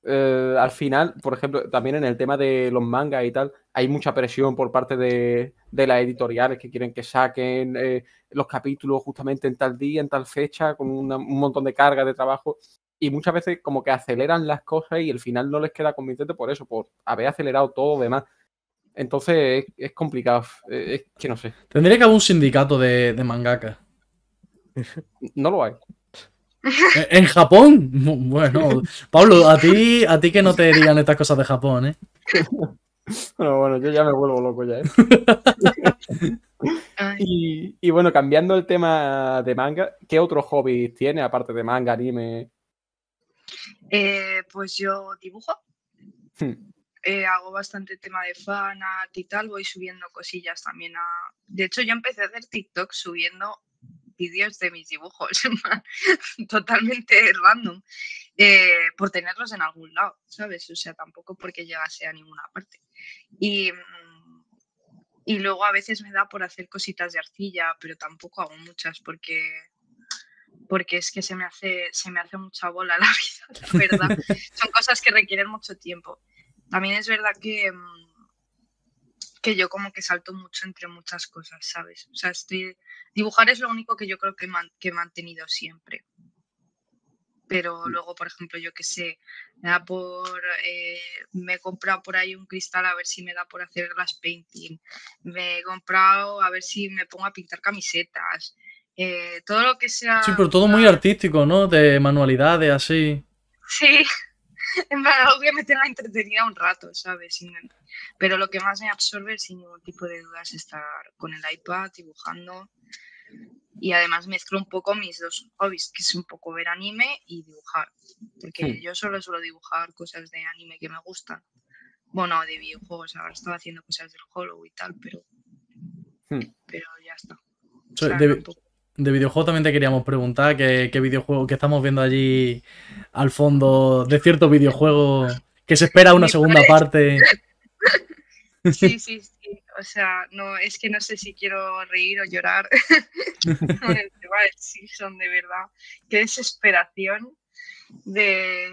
eh, al final, por ejemplo, también en el tema de los mangas y tal, hay mucha presión por parte de, de las editoriales que quieren que saquen eh, los capítulos justamente en tal día, en tal fecha, con una- un montón de carga de trabajo. Y muchas veces como que aceleran las cosas y el final no les queda convincente por eso, por haber acelerado todo lo demás. Entonces es, es complicado, eh, es que no sé, Tendría que haber un sindicato de, de mangaka. no lo hay. ¿En en Japón? Bueno, Pablo, a ti, a ti que no te digan estas cosas de Japón, ¿eh? Bueno, bueno, yo ya me vuelvo loco ya, ¿eh? Y bueno, cambiando el tema de manga, ¿qué otros hobbies tiene aparte de manga, anime? eh, pues yo dibujo. Hmm. eh, hago bastante tema de fanart y tal, voy subiendo cosillas también a... De hecho, yo empecé a hacer TikTok subiendo vídeos de mis dibujos, totalmente random, eh, por tenerlos en algún lado, ¿sabes? O sea, tampoco porque llegase a ninguna parte. Y, mm, y luego a veces me da por hacer cositas de arcilla, pero tampoco hago muchas porque porque es que se me hace se me hace mucha bola la vida, la verdad. Son cosas que requieren mucho tiempo. También es verdad que, mm, que yo como que salto mucho entre muchas cosas, ¿sabes? O sea, estoy... Dibujar es lo único que yo creo que, man- que he mantenido siempre. Pero luego, por ejemplo, yo que sé, me da por... eh, me he comprado por ahí un cristal a ver si me da por hacer glass painting. Me he comprado a ver si me pongo a pintar camisetas. eh, todo lo que sea... Sí, pero todo muy artístico, ¿no? De manualidades, así. Sí, en plan, algo que me tenga entretenida un rato, ¿sabes? Sin- Pero lo que más me absorbe, sin ningún tipo de duda, es estar con el iPad dibujando. Y además mezclo un poco mis dos hobbies, que es un poco ver anime y dibujar. Porque Hmm. yo solo suelo dibujar cosas de anime que me gustan. Bueno, de videojuegos, ahora estaba haciendo cosas del Hollow y tal, pero, Hmm. pero ya está. O sea, de, de videojuego también te queríamos preguntar qué, qué videojuego que estamos viendo allí al fondo de cierto videojuego que se espera una segunda parte. Sí, sí, sí. O sea, no, es que no sé si quiero reír o llorar con el tema del Simpson, de verdad. Qué desesperación de.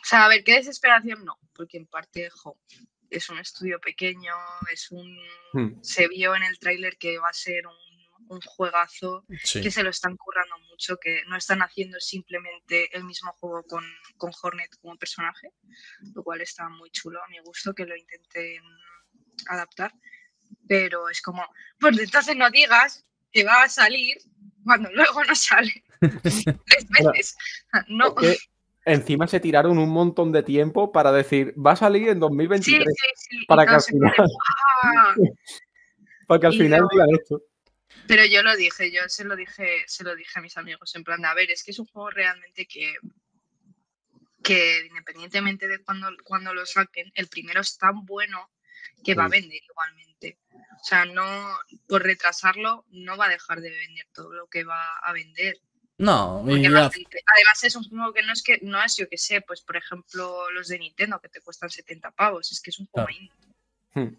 O sea, a ver, qué desesperación no, porque en parte, jo, es un estudio pequeño, es un. Hmm. Se vio en el tráiler que va a ser un, un juegazo Sí. que se lo están currando mucho, que no están haciendo simplemente el mismo juego con, con Hornet como personaje, lo cual está muy chulo a mi gusto que lo intenten adaptar. Pero es como, pues entonces no digas que va a salir cuando luego no sale. Tres veces. No. Es que encima se tiraron un montón de tiempo para decir, va a salir en Sí, 2023, sí, sí. y para que al plan de, final, "Ah". para que al y final no. digan esto. Pero yo lo dije, yo se lo dije, se lo dije a mis amigos, en plan de, a ver, es que es un juego realmente que, que independientemente de cuando, cuando lo saquen, el primero es tan bueno que va a vender igualmente. O sea, no, por retrasarlo, no va a dejar de vender todo lo que va a vender. No, Porque la ya- gente- además es un juego que no es que, no es yo que sé, pues por ejemplo los de Nintendo que te cuestan 70 pavos, es que es un juego Claro. indie. Hmm.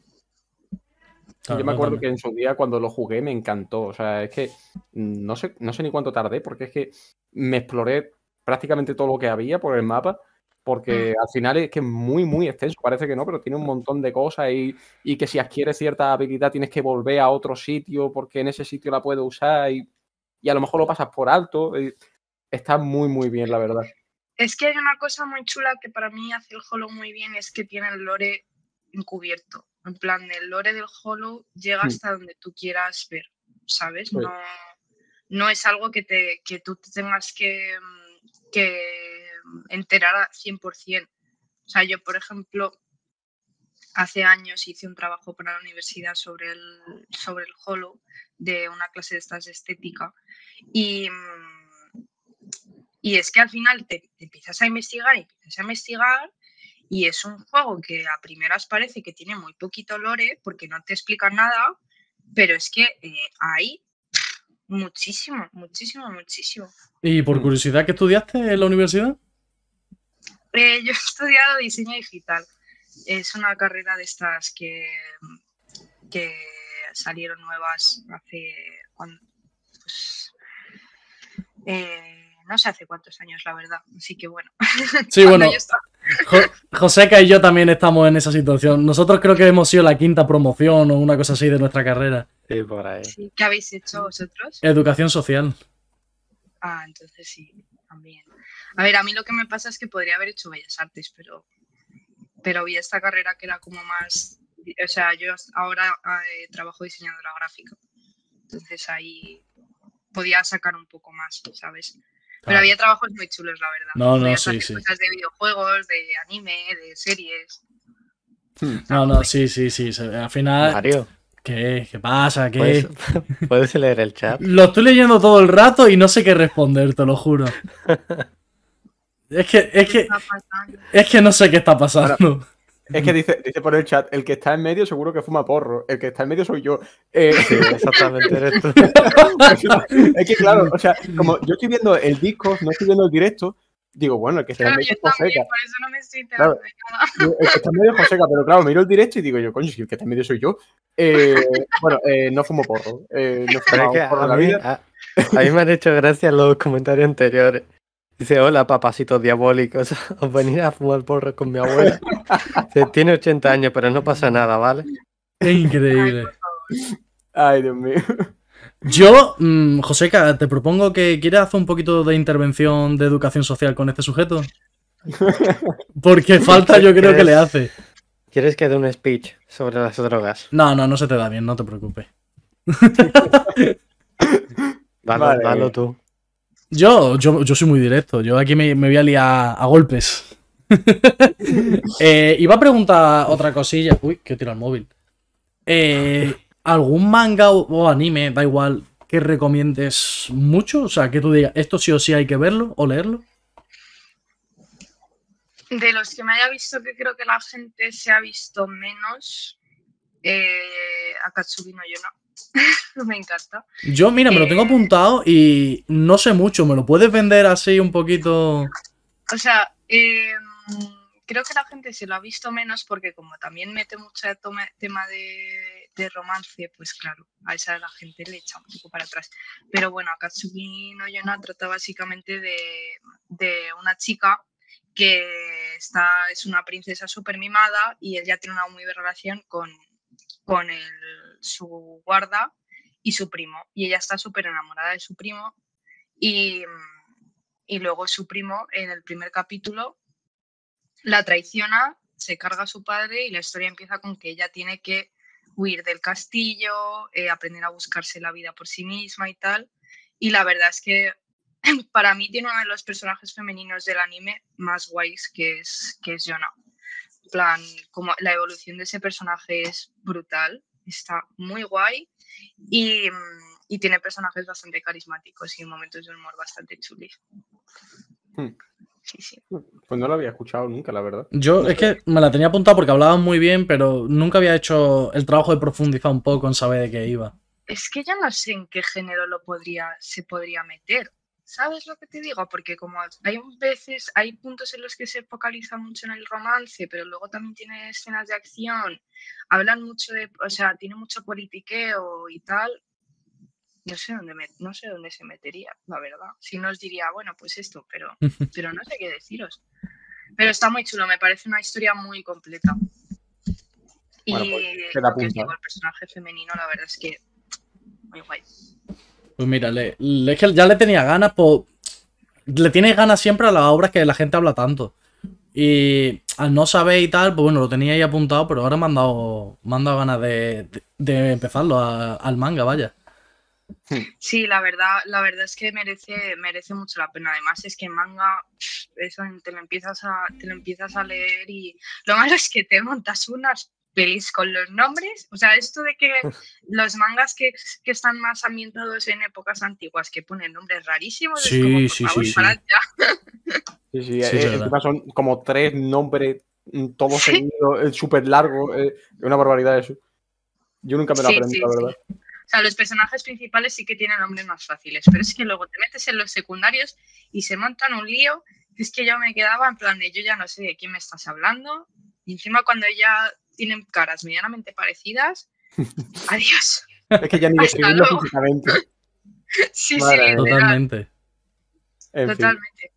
Claro, Yo me acuerdo que en su día cuando lo jugué me encantó. O sea, es que mm, no sé, no sé ni cuánto tardé, porque es que me exploré prácticamente todo lo que había por el mapa, porque al final es que es muy, muy extenso. Parece que no, pero tiene un montón de cosas y, y que si adquieres cierta habilidad tienes que volver a otro sitio porque en ese sitio la puedes usar y, y a lo mejor lo pasas por alto. y está muy, muy bien, la verdad. Es que hay una cosa muy chula que para mí hace el Hollow muy bien, es que tiene el lore encubierto. En plan, el lore del Hollow llega Hmm. hasta donde tú quieras ver, ¿sabes? No, no es algo que, te, que tú te tengas que, que enterar al 100%. O sea, yo, por ejemplo, hace años hice un trabajo para la universidad sobre el, sobre el hollow de una clase de estas de estética y, y es que al final te, empiezas a investigar y empiezas a investigar y es un juego que a primeras parece que tiene muy poquito lore porque no te explica nada, pero es que eh, hay muchísimo, muchísimo, muchísimo. ¿Y por curiosidad qué estudiaste en la universidad? Eh, yo he estudiado diseño digital. Es una carrera de estas que, que salieron nuevas hace. Pues, eh, no sé hace cuántos años, la verdad. Así que bueno. Sí, bueno. Joseca y yo también estamos en esa situación. Nosotros creo que hemos sido la quinta promoción o una cosa así de nuestra carrera. Sí, por ahí. ¿Qué habéis hecho vosotros? Educación social. Ah, entonces sí, también. A ver, a mí lo que me pasa es que podría haber hecho Bellas Artes, pero, pero vi esta carrera que era como más... O sea, yo ahora eh, trabajo diseñadora gráfica. Entonces ahí podía sacar un poco más, ¿sabes? Pero había trabajos muy chulos, la verdad. No, no, sí, sí. Cosas de videojuegos, de anime, de series. Hmm. No, no, sí, sí, sí. Al final. Mario. ¿Qué? ¿Qué pasa? ¿Qué? ¿Puedes, leer el chat? Lo estoy leyendo todo el rato y no sé qué responder, te lo juro. Es que, es que, es que no sé qué está pasando. Es que dice, dice por el chat, el que está en medio seguro que fuma porro, el que está en medio soy yo. Eh, sí, exactamente eres tú. es que claro, o sea, como yo estoy viendo el disco, no estoy viendo el directo, digo, bueno, el que está en medio es Joseca. Por eso no me estoy claro, El que está en medio es Joseca, pero claro, miro el directo y digo yo, coño, si el que está en medio soy yo. Eh, bueno, eh, no fumo porro. Eh, no fumo porro en la vida. A, a mí me han hecho gracia los comentarios anteriores. Dice, hola papacitos diabólicos, os venir a fumar porro con mi abuela. tiene 80 años, pero no pasa nada, ¿vale? increíble. Ay, Dios mío. Yo, mm, Joseca, te propongo que quieras hacer un poquito de intervención de educación social con este sujeto. Porque falta yo creo que le hace. ¿Quieres que dé un speech sobre las drogas? No, no, no se te da bien, no te preocupes. Dalo, dalo tú. Yo, yo, yo soy muy directo. Yo aquí me, voy a liar a golpes. eh, iba a preguntar otra cosilla. Uy, que tiro el móvil. Eh, ¿Algún manga o, anime, da igual, que recomiendes mucho? O sea, que tú digas, esto sí o sí hay que verlo o leerlo. De los que me haya visto, que creo que la gente se ha visto menos, eh, Akatsuki no. me encanta. Yo, mira, me lo tengo eh, apuntado y no sé mucho. ¿Me lo puedes vender así un poquito? O sea, em, creo que la gente se lo ha visto menos porque como también mete mucho tema de, romance, pues claro, a esa la gente le echa un poco para atrás. Pero bueno, Akatsuki no Yona trata básicamente de, de una chica que está, es una princesa súper mimada y ella tiene una muy buena relación con, con su guarda y su primo. Y ella está súper enamorada de su primo. Y, y, luego su primo, en el primer capítulo, la traiciona, se carga a su padre y la historia empieza con que ella tiene que huir del castillo, eh, aprender a buscarse la vida por sí misma y tal. Y la verdad es que para mí tiene uno de los personajes femeninos del anime más guays que es, que es plan, como la evolución de ese personaje es brutal, está muy guay y, mm, tiene personajes bastante carismáticos y momentos de humor bastante chulis. Hmm. Sí, sí. Pues no lo había escuchado nunca, la verdad. Yo es que me la tenía apuntada porque hablaban muy bien, pero nunca había hecho el trabajo de profundizar un poco en saber de qué iba. Es que ya no sé en qué género lo podría, se podría meter. ¿Sabes lo que te digo? Porque como hay veces, hay puntos en los que se focaliza mucho en el romance, pero luego también tiene escenas de acción, hablan mucho de, o sea, tiene mucho politiqueo y tal, no sé dónde no sé dónde se metería, la verdad. Si no os diría, bueno, pues esto, pero, pero no sé qué deciros. Pero está muy chulo, me parece una historia muy completa. Y pues, el personaje femenino, la verdad es que muy guay. Pues mira, le, es que ya le tenía ganas, pues, le tienes ganas siempre a las obras que la gente habla tanto. Y al no saber y tal, pues bueno, lo tenía ahí apuntado, pero ahora me han dado, ganas de, empezarlo al manga, vaya. Sí, la verdad, la verdad es que merece, merece mucho la pena. Además, es que manga, eso te lo empiezas a, te lo empiezas a leer y lo malo es que te montas unas pelis con los nombres. O sea, esto de que los mangas que, que están más ambientados en épocas antiguas que ponen nombres rarísimos. Sí, es como, por sí, favor, sí, sí. parad ya. Sí, sí, Sí, eh, encima son como tres nombres, mm, todos Sí. seguidos, súper largos. eh, una barbaridad eso. Yo nunca me lo Sí, aprendí, sí, la sí. verdad. O sea, los personajes principales sí que tienen nombres más fáciles, pero es que luego te metes en los secundarios y se montan un lío. que Es que yo me quedaba en plan de yo ya no sé de quién me estás hablando. Y encima cuando ya tienen caras medianamente parecidas, adiós. Es que ya ni describirlo físicamente. Sí, Madre sí, Totalmente. Fin. totalmente.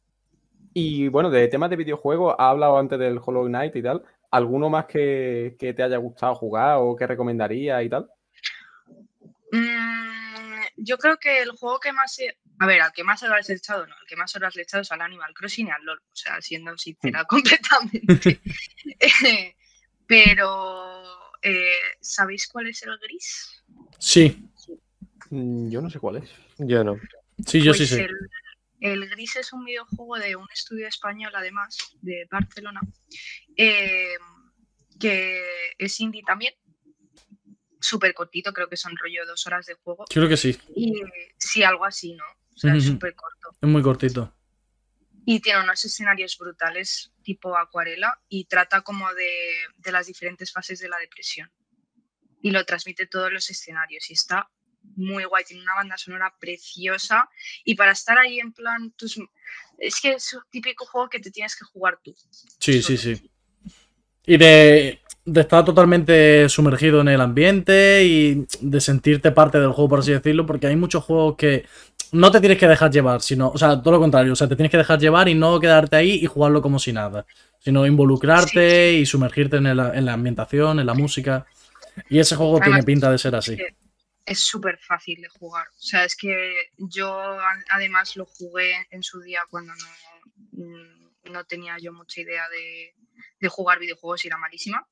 Y bueno, de temas de videojuegos, ha hablado antes del Hollow Knight y tal. ¿Alguno más que, que te haya gustado jugar o que recomendaría y tal? Mm, yo creo que el juego que más... he- A ver, al que más horas he echado, no, al que más horas le he echado es al Animal Crossing y al LoL, o sea, siendo sincera completamente. Eh, Pero, eh, ¿sabéis cuál es el gris? Sí, Mm, Yo no sé cuál es. Yo no. sí, yo sí Pues sé. El, el Gris es un videojuego de un estudio español, además, de Barcelona, eh, que es indie también. Súper cortito, creo que son rollo dos horas de juego. Yo creo que sí. Y sí, algo así, ¿no? O sea, es súper corto. Es muy cortito. Y tiene unos escenarios brutales, tipo acuarela, y trata como de, de las diferentes fases de la depresión. Y lo transmite todos los escenarios. Y está muy guay, tiene una banda sonora preciosa. Y para estar ahí en plan, tus... es que es un típico juego que te tienes que jugar tú. Sí, sí, sí. Y de, de estar totalmente sumergido en el ambiente y de sentirte parte del juego, por así decirlo, porque hay muchos juegos que no te tienes que dejar llevar, sino, o sea, todo lo contrario, o sea, te tienes que dejar llevar y no quedarte ahí y jugarlo como si nada, sino involucrarte y sumergirte en, el- en la ambientación, en la música. Y ese juego tiene pinta de ser así. que Es súper fácil de jugar. O sea, es que yo además lo jugué en su día cuando no, mm, no tenía yo mucha idea de, de jugar videojuegos y era malísima.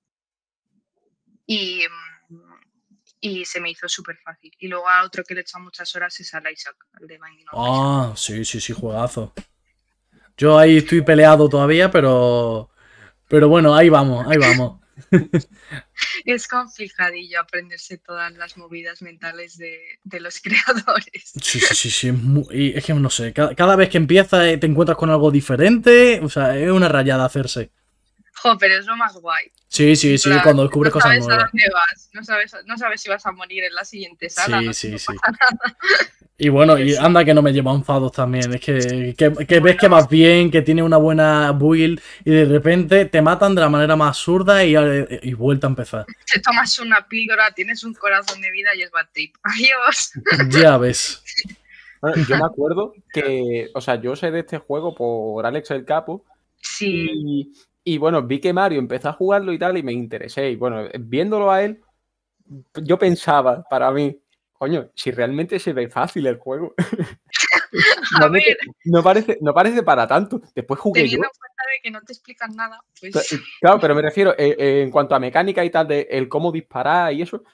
Y, mm, y se me hizo súper fácil. Y luego a otro que le he echado muchas horas es al Isaac, al de Binding. Ah, sí, sí, sí, juegazo. Yo ahí estoy peleado todavía, pero. Pero bueno, ahí vamos, ahí vamos. Es complicadillo aprenderse todas las movidas mentales de, de los creadores. Sí, sí, sí, sí. Es, y es que no sé, cada, cada vez que empiezas eh, te encuentras con algo diferente. O sea, es una rayada hacerse. Jo, pero es lo más guay. Sí, sí, sí, plan, cuando descubres no cosas sabes a nuevas. dónde vas, no sabes, no sabes si vas a morir en la siguiente sala. Sí, no, sí, sí. nada. Y bueno, y anda que no me lleva enfados también. Es que, que, que ves que vas bien, que tiene una buena build y de repente te matan de la manera más absurda y, eh, y vuelta a empezar. Te tomas una píldora, tienes un corazón de vida y es bad trip. Adiós. Ya ves. Bueno, yo me acuerdo que, o sea, yo sé de este juego por Alex el Capo Sí, y, y, bueno, vi que Mario empezó a jugarlo y tal y me interesé. Y bueno, viéndolo a él, yo pensaba para mí, coño, si realmente se ve fácil el juego. a Realmente ver, no, parece, no parece para tanto. Después jugué yo. teniendo en cuenta de que no te explican nada, pues Cla- Claro, pero me refiero, eh, eh, en cuanto a mecánica y tal, de el cómo disparar y eso,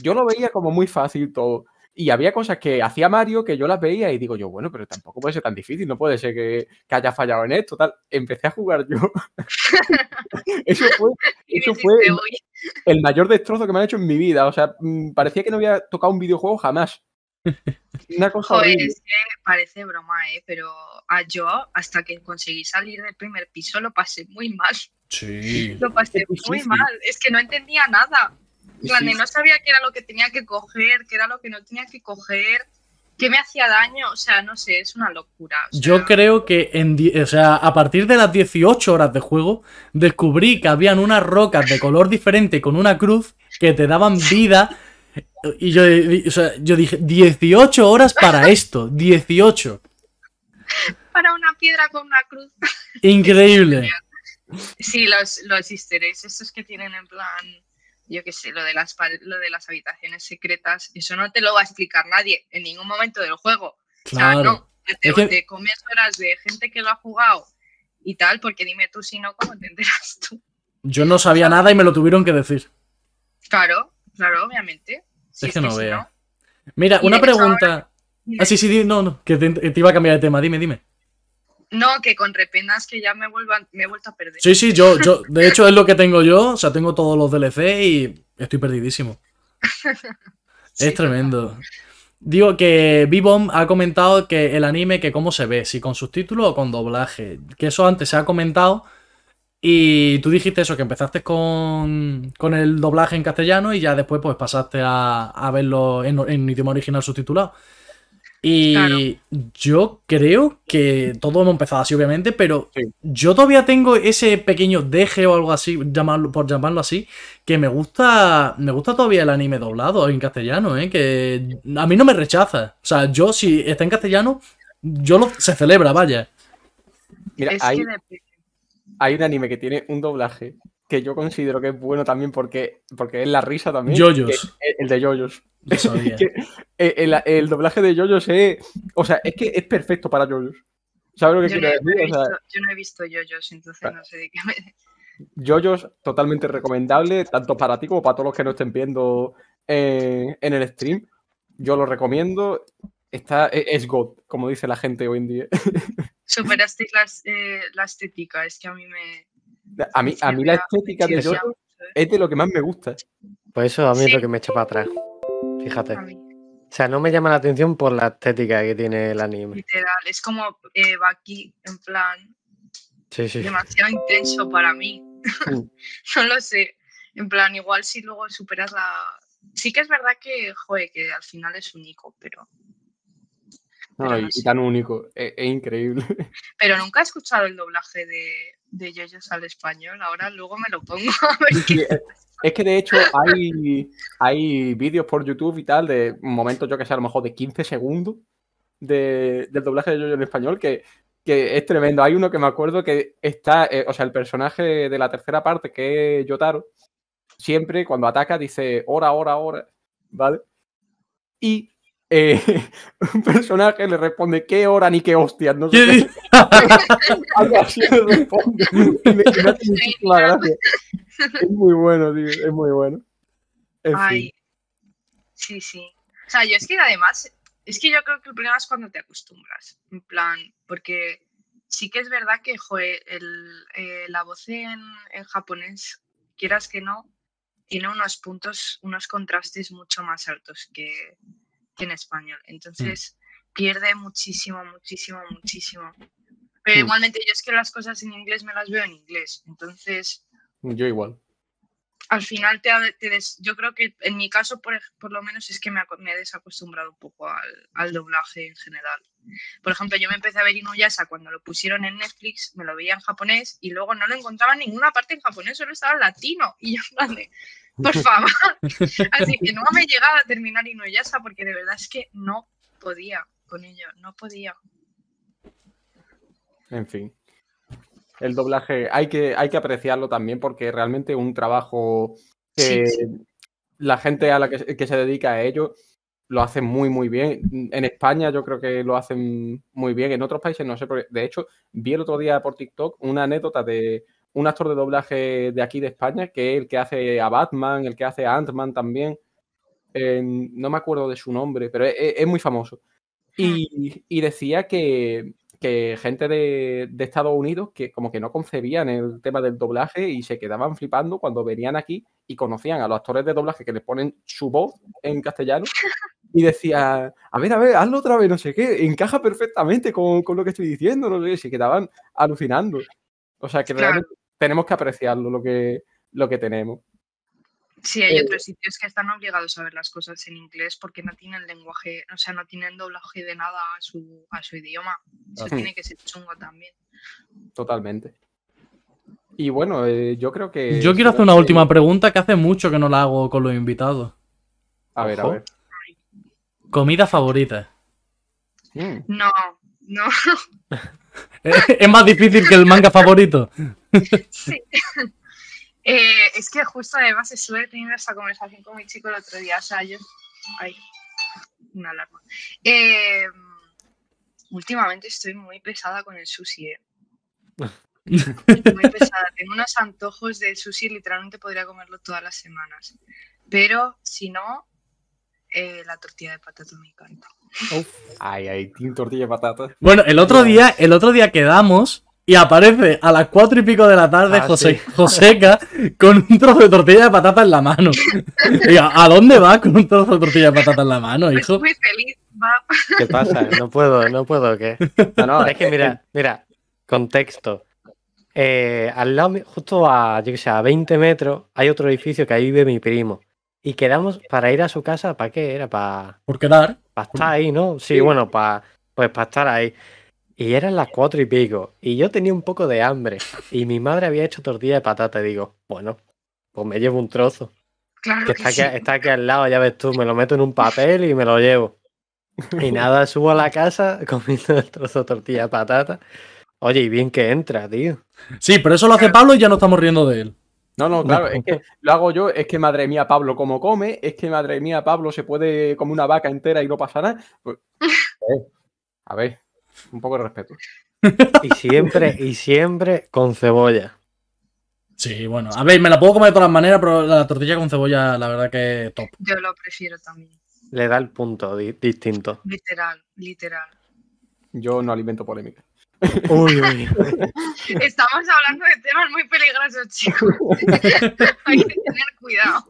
yo lo veía como muy fácil todo. Y había cosas que hacía Mario que yo las veía y digo yo, bueno, pero tampoco puede ser tan difícil, no puede ser que, que haya fallado en esto, tal. Empecé a jugar yo. eso fue, ¿qué eso fue el, mayor destrozo que me han hecho en mi vida. O sea, mm, parecía que no había tocado un videojuego jamás. Una cosa Joder, es que parece broma, ¿eh? Pero a yo, hasta que conseguí salir del primer piso, lo pasé muy mal. Sí. Lo pasé muy mal. Es que no entendía nada. Sí. no sabía qué era lo que tenía que coger, qué era lo que no tenía que coger, qué me hacía daño. O sea, no sé, es una locura. o Yo creo que en, o sea, a partir de las 18 horas de juego, descubrí que habían unas rocas de color diferente con una cruz que te daban vida. Y yo, o sea, yo dije, 18 horas para esto, 18. Para una piedra con una cruz. Increíble. Sí, los, los easter eggs, estos que tienen en plan, yo qué sé, lo de, las, lo de las habitaciones secretas, eso no te lo va a explicar nadie en ningún momento del juego. O sea, Claro. no, te, Es que- te comes horas de gente que lo ha jugado y tal, porque dime tú si no, ¿cómo te enteras tú? Yo no sabía nada y me lo tuvieron que decir. Claro, claro, obviamente. Si Es que no si vea. Mira, Y una pregunta. Ah, sí, sí, no, no, que te, te iba a cambiar de tema. Dime, dime. No, que con repenas que ya me, vuelvan, me he vuelto a perder. Sí, sí, yo, yo, de hecho es lo que tengo yo, o sea, tengo todos los DLC y estoy perdidísimo. Sí, es tremendo. Digo que B-Bomb ha comentado que el anime, que cómo se ve, si con subtítulos o con doblaje. Que eso antes se ha comentado y tú dijiste eso, que empezaste con, con el doblaje en castellano y ya después pues pasaste a, a verlo en, en idioma original subtitulado. Y Claro. yo creo que todos hemos empezado así, obviamente, pero Sí. yo todavía tengo ese pequeño deje o algo así, llamarlo, por llamarlo así, que me gusta, me gusta todavía el anime doblado en castellano, ¿eh? que a mí no me rechaza. O sea, yo si está en castellano, yo lo, se celebra, vaya. Mira, es hay, hay un anime que tiene un doblaje que yo considero que es bueno también porque, porque es la risa también. Yoyos. es el de Yoyos. Lo sabía. Que el, el- el doblaje de Yoyos es. O sea, es que es perfecto para Yoyos. ¿Sabes lo que Yo no, quiero no decir? O sea, visto, yo no he visto yoyos, entonces no sé de qué me... Yoyos totalmente recomendable, tanto para ti como para todos los que no estén viendo eh, en el stream. Yo lo recomiendo. Está, es, es God, como dice la gente hoy en día. Superaste la, eh, la estética, es que a mí me... A mí, a mí la estética de ¿sabes? es de lo que más me gusta. Pues eso a mí es lo que me echa para atrás. Fíjate. O sea, no me llama la atención por la estética que tiene el anime. literal, es como eh, Baki, en plan, Sí, sí. demasiado intenso para mí. Mm. no lo sé. En plan, igual si luego superas la... Sí que es verdad que, joder, que al final es único, pero... No, Pero y, no y sé. tan único. Es, es increíble. Pero nunca he escuchado el doblaje de, de Yoyos al español. Ahora luego me lo pongo a ver qué- es- que de hecho hay, hay vídeos por YouTube y tal de momentos, yo que sé, a lo mejor de 15 segundos de- del doblaje de Yoyo en español que, que es tremendo. Hay uno que me acuerdo que está, eh, o sea, el personaje de la tercera parte, que es Yotaro, siempre cuando ataca dice hora, hora, hora, ¿vale? Y eh, un personaje le responde qué hora ni qué hostias, no sé ¿Qué qué. di- Algo así le responde. Y me, y me hace muchísima gracia. Es muy bueno, tío. Es muy bueno. En fin. Ay, sí, sí. O sea, yo es que además, es que yo creo que el problema es cuando te acostumbras. En plan, porque sí que es verdad que, joder, el, eh, la voz en, en japonés, quieras que no, tiene unos puntos, unos contrastes mucho más altos que, que en español. Entonces, pierde muchísimo, muchísimo, muchísimo. Pero Mm. igualmente, yo es que las cosas en inglés me las veo en inglés. Entonces, Yo igual. al final te, te des- yo creo que en mi caso por, por lo menos es que me, me he desacostumbrado un poco al, al doblaje en general. Por ejemplo, yo me empecé a ver Inuyasha cuando lo pusieron en Netflix, me lo veía en japonés y luego no lo encontraba en ninguna parte en japonés, solo estaba en latino. Y yo de, por favor. Así que no me he llegado a terminar Inuyasha porque de verdad es que no podía con ello, no podía. En fin. El doblaje hay que, hay que apreciarlo también porque realmente un trabajo que Sí, la gente a la que, que se dedica a ello lo hace muy, muy bien. En España yo creo que lo hacen muy bien. En otros países no sé, de hecho vi el otro día por TikTok una anécdota de un actor de doblaje de aquí de España, que es el que hace a Batman, el que hace a Ant-Man también. Eh, no me acuerdo de su nombre, pero es, muy famoso. Y, y decía que, que gente de, de Estados Unidos que como que no concebían el tema del doblaje y se quedaban flipando cuando venían aquí y conocían a los actores de doblaje que les ponen su voz en castellano y decía, a ver, a ver, hazlo otra vez, no sé qué, encaja perfectamente con, con lo que estoy diciendo, no sé, qué", se quedaban alucinando. O sea que realmente tenemos que apreciarlo lo que, lo que tenemos. Sí, hay Eh, otros sitios que están obligados a ver las cosas en inglés porque no tienen lenguaje, o sea, no tienen doblaje de nada a su, a su idioma. Eso tiene que ser chungo también. Totalmente. Y bueno, eh, yo creo que... Yo quiero hacer una última pregunta que hace mucho que no la hago con los invitados. A ver, a ver. Comida favorita. Mm, No, no, Es más difícil que el manga favorito. Sí. Eh, es que justo además estuve teniendo esta conversación con mi chico el otro día, o sea, yo... Ay, una alarma. Eh, últimamente estoy muy pesada con el sushi, ¿eh? muy pesada. Tengo unos antojos de sushi, literalmente podría comerlo todas las semanas. Pero si no, eh, la tortilla de patata me encanta. Ay, ay, team tortilla de patata. Bueno, el otro día, el otro día quedamos y aparece a las cuatro y pico de la tarde Ah, José, sí. Joseca con un trozo de tortilla de patata en la mano. ¿a dónde vas con un trozo de tortilla de patata en la mano, hijo? muy feliz, va. ¿Qué pasa? No puedo, no puedo, ¿qué? No, no, Es que mira, mira, contexto. Eh, al lado, justo a, yo que sé, a 20 metros, hay otro edificio que ahí vive mi primo. Y quedamos para ir a su casa, ¿para qué? Era para Por quedar. estar ahí, ¿no? Sí, Sí. bueno, para pues para estar ahí. Y eran las cuatro y pico. Y yo tenía un poco de hambre. Y mi madre había hecho tortilla de patata. Y digo, bueno, pues me llevo un trozo. Claro Que que, está aquí, sí. está aquí al lado, ya ves tú, me lo meto en un papel y me lo llevo. Y nada, subo a la casa comiendo el trozo de tortilla de patata. Oye, y bien que entra, tío. Sí, pero eso lo hace Pablo y ya no estamos riendo de él. No, no, claro, es que lo hago yo, es que madre mía, Pablo, como come, es que madre mía, Pablo se puede comer una vaca entera y no pasa nada. Pues, eh, a ver, un poco de respeto. Y siempre, y siempre con cebolla. Sí, bueno. A ver, me la puedo comer de todas las maneras, pero la tortilla con cebolla, la verdad que top. Yo lo prefiero también. Le da el punto di- distinto. Literal, literal. Yo no alimento polémica. Uy, uy. Estamos hablando de temas muy peligrosos, chicos. Hay que tener cuidado.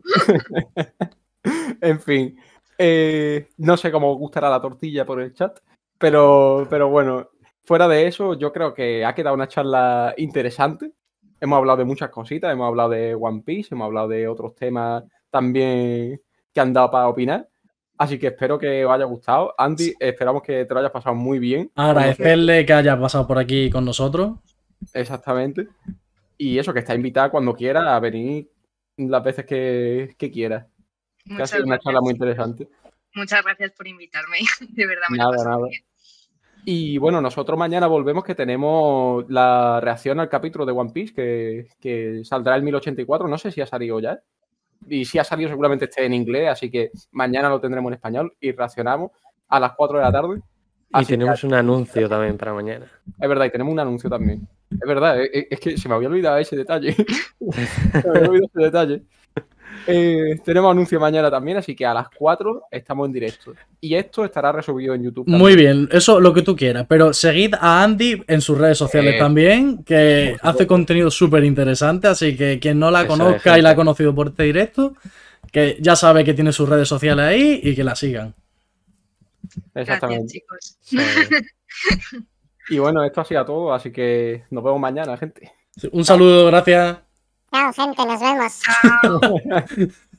En fin, eh, no sé cómo os gustará la tortilla por el chat, pero, pero bueno, fuera de eso, yo creo que ha quedado una charla interesante. Hemos hablado de muchas cositas, hemos hablado de One Piece, hemos hablado de otros temas también que han dado para opinar. Así que espero que os haya gustado. Andy, esperamos que te lo hayas pasado muy bien. Agradecerle que haya pasado por aquí con nosotros. Exactamente. Y eso, que está invitada cuando quiera a venir las veces que, que quiera. Que ha Muchas sido una charla gracias. muy interesante. Muchas gracias por invitarme. De verdad, me Nada, he pasado nada. bien. Y bueno, nosotros mañana volvemos que tenemos la reacción al capítulo de One Piece que, que saldrá el 1084. No sé si ha salido ya. Y si ha salido seguramente esté en inglés, así que mañana lo tendremos en español y reaccionamos a las 4 de la tarde. Y que- tenemos un anuncio también para mañana. Es verdad, y tenemos un anuncio también. Es verdad, es, es que se me había olvidado ese detalle. se me había olvidado ese detalle. Eh, tenemos anuncio mañana también, así que a las 4 estamos en directo. Y esto estará resubido en YouTube. Muy bien, eso lo que tú quieras. Pero seguid a Andy en sus redes sociales Eh, también, que hace contenido súper interesante. Así que quien no la conozca y la ha conocido por este directo, que ya sabe que tiene sus redes sociales ahí y que la sigan. Gracias, Exactamente. chicos. Sí. Y bueno, esto ha sido todo, así que nos vemos mañana, gente. Un saludo, gracias. Chao, gente, nos vemos.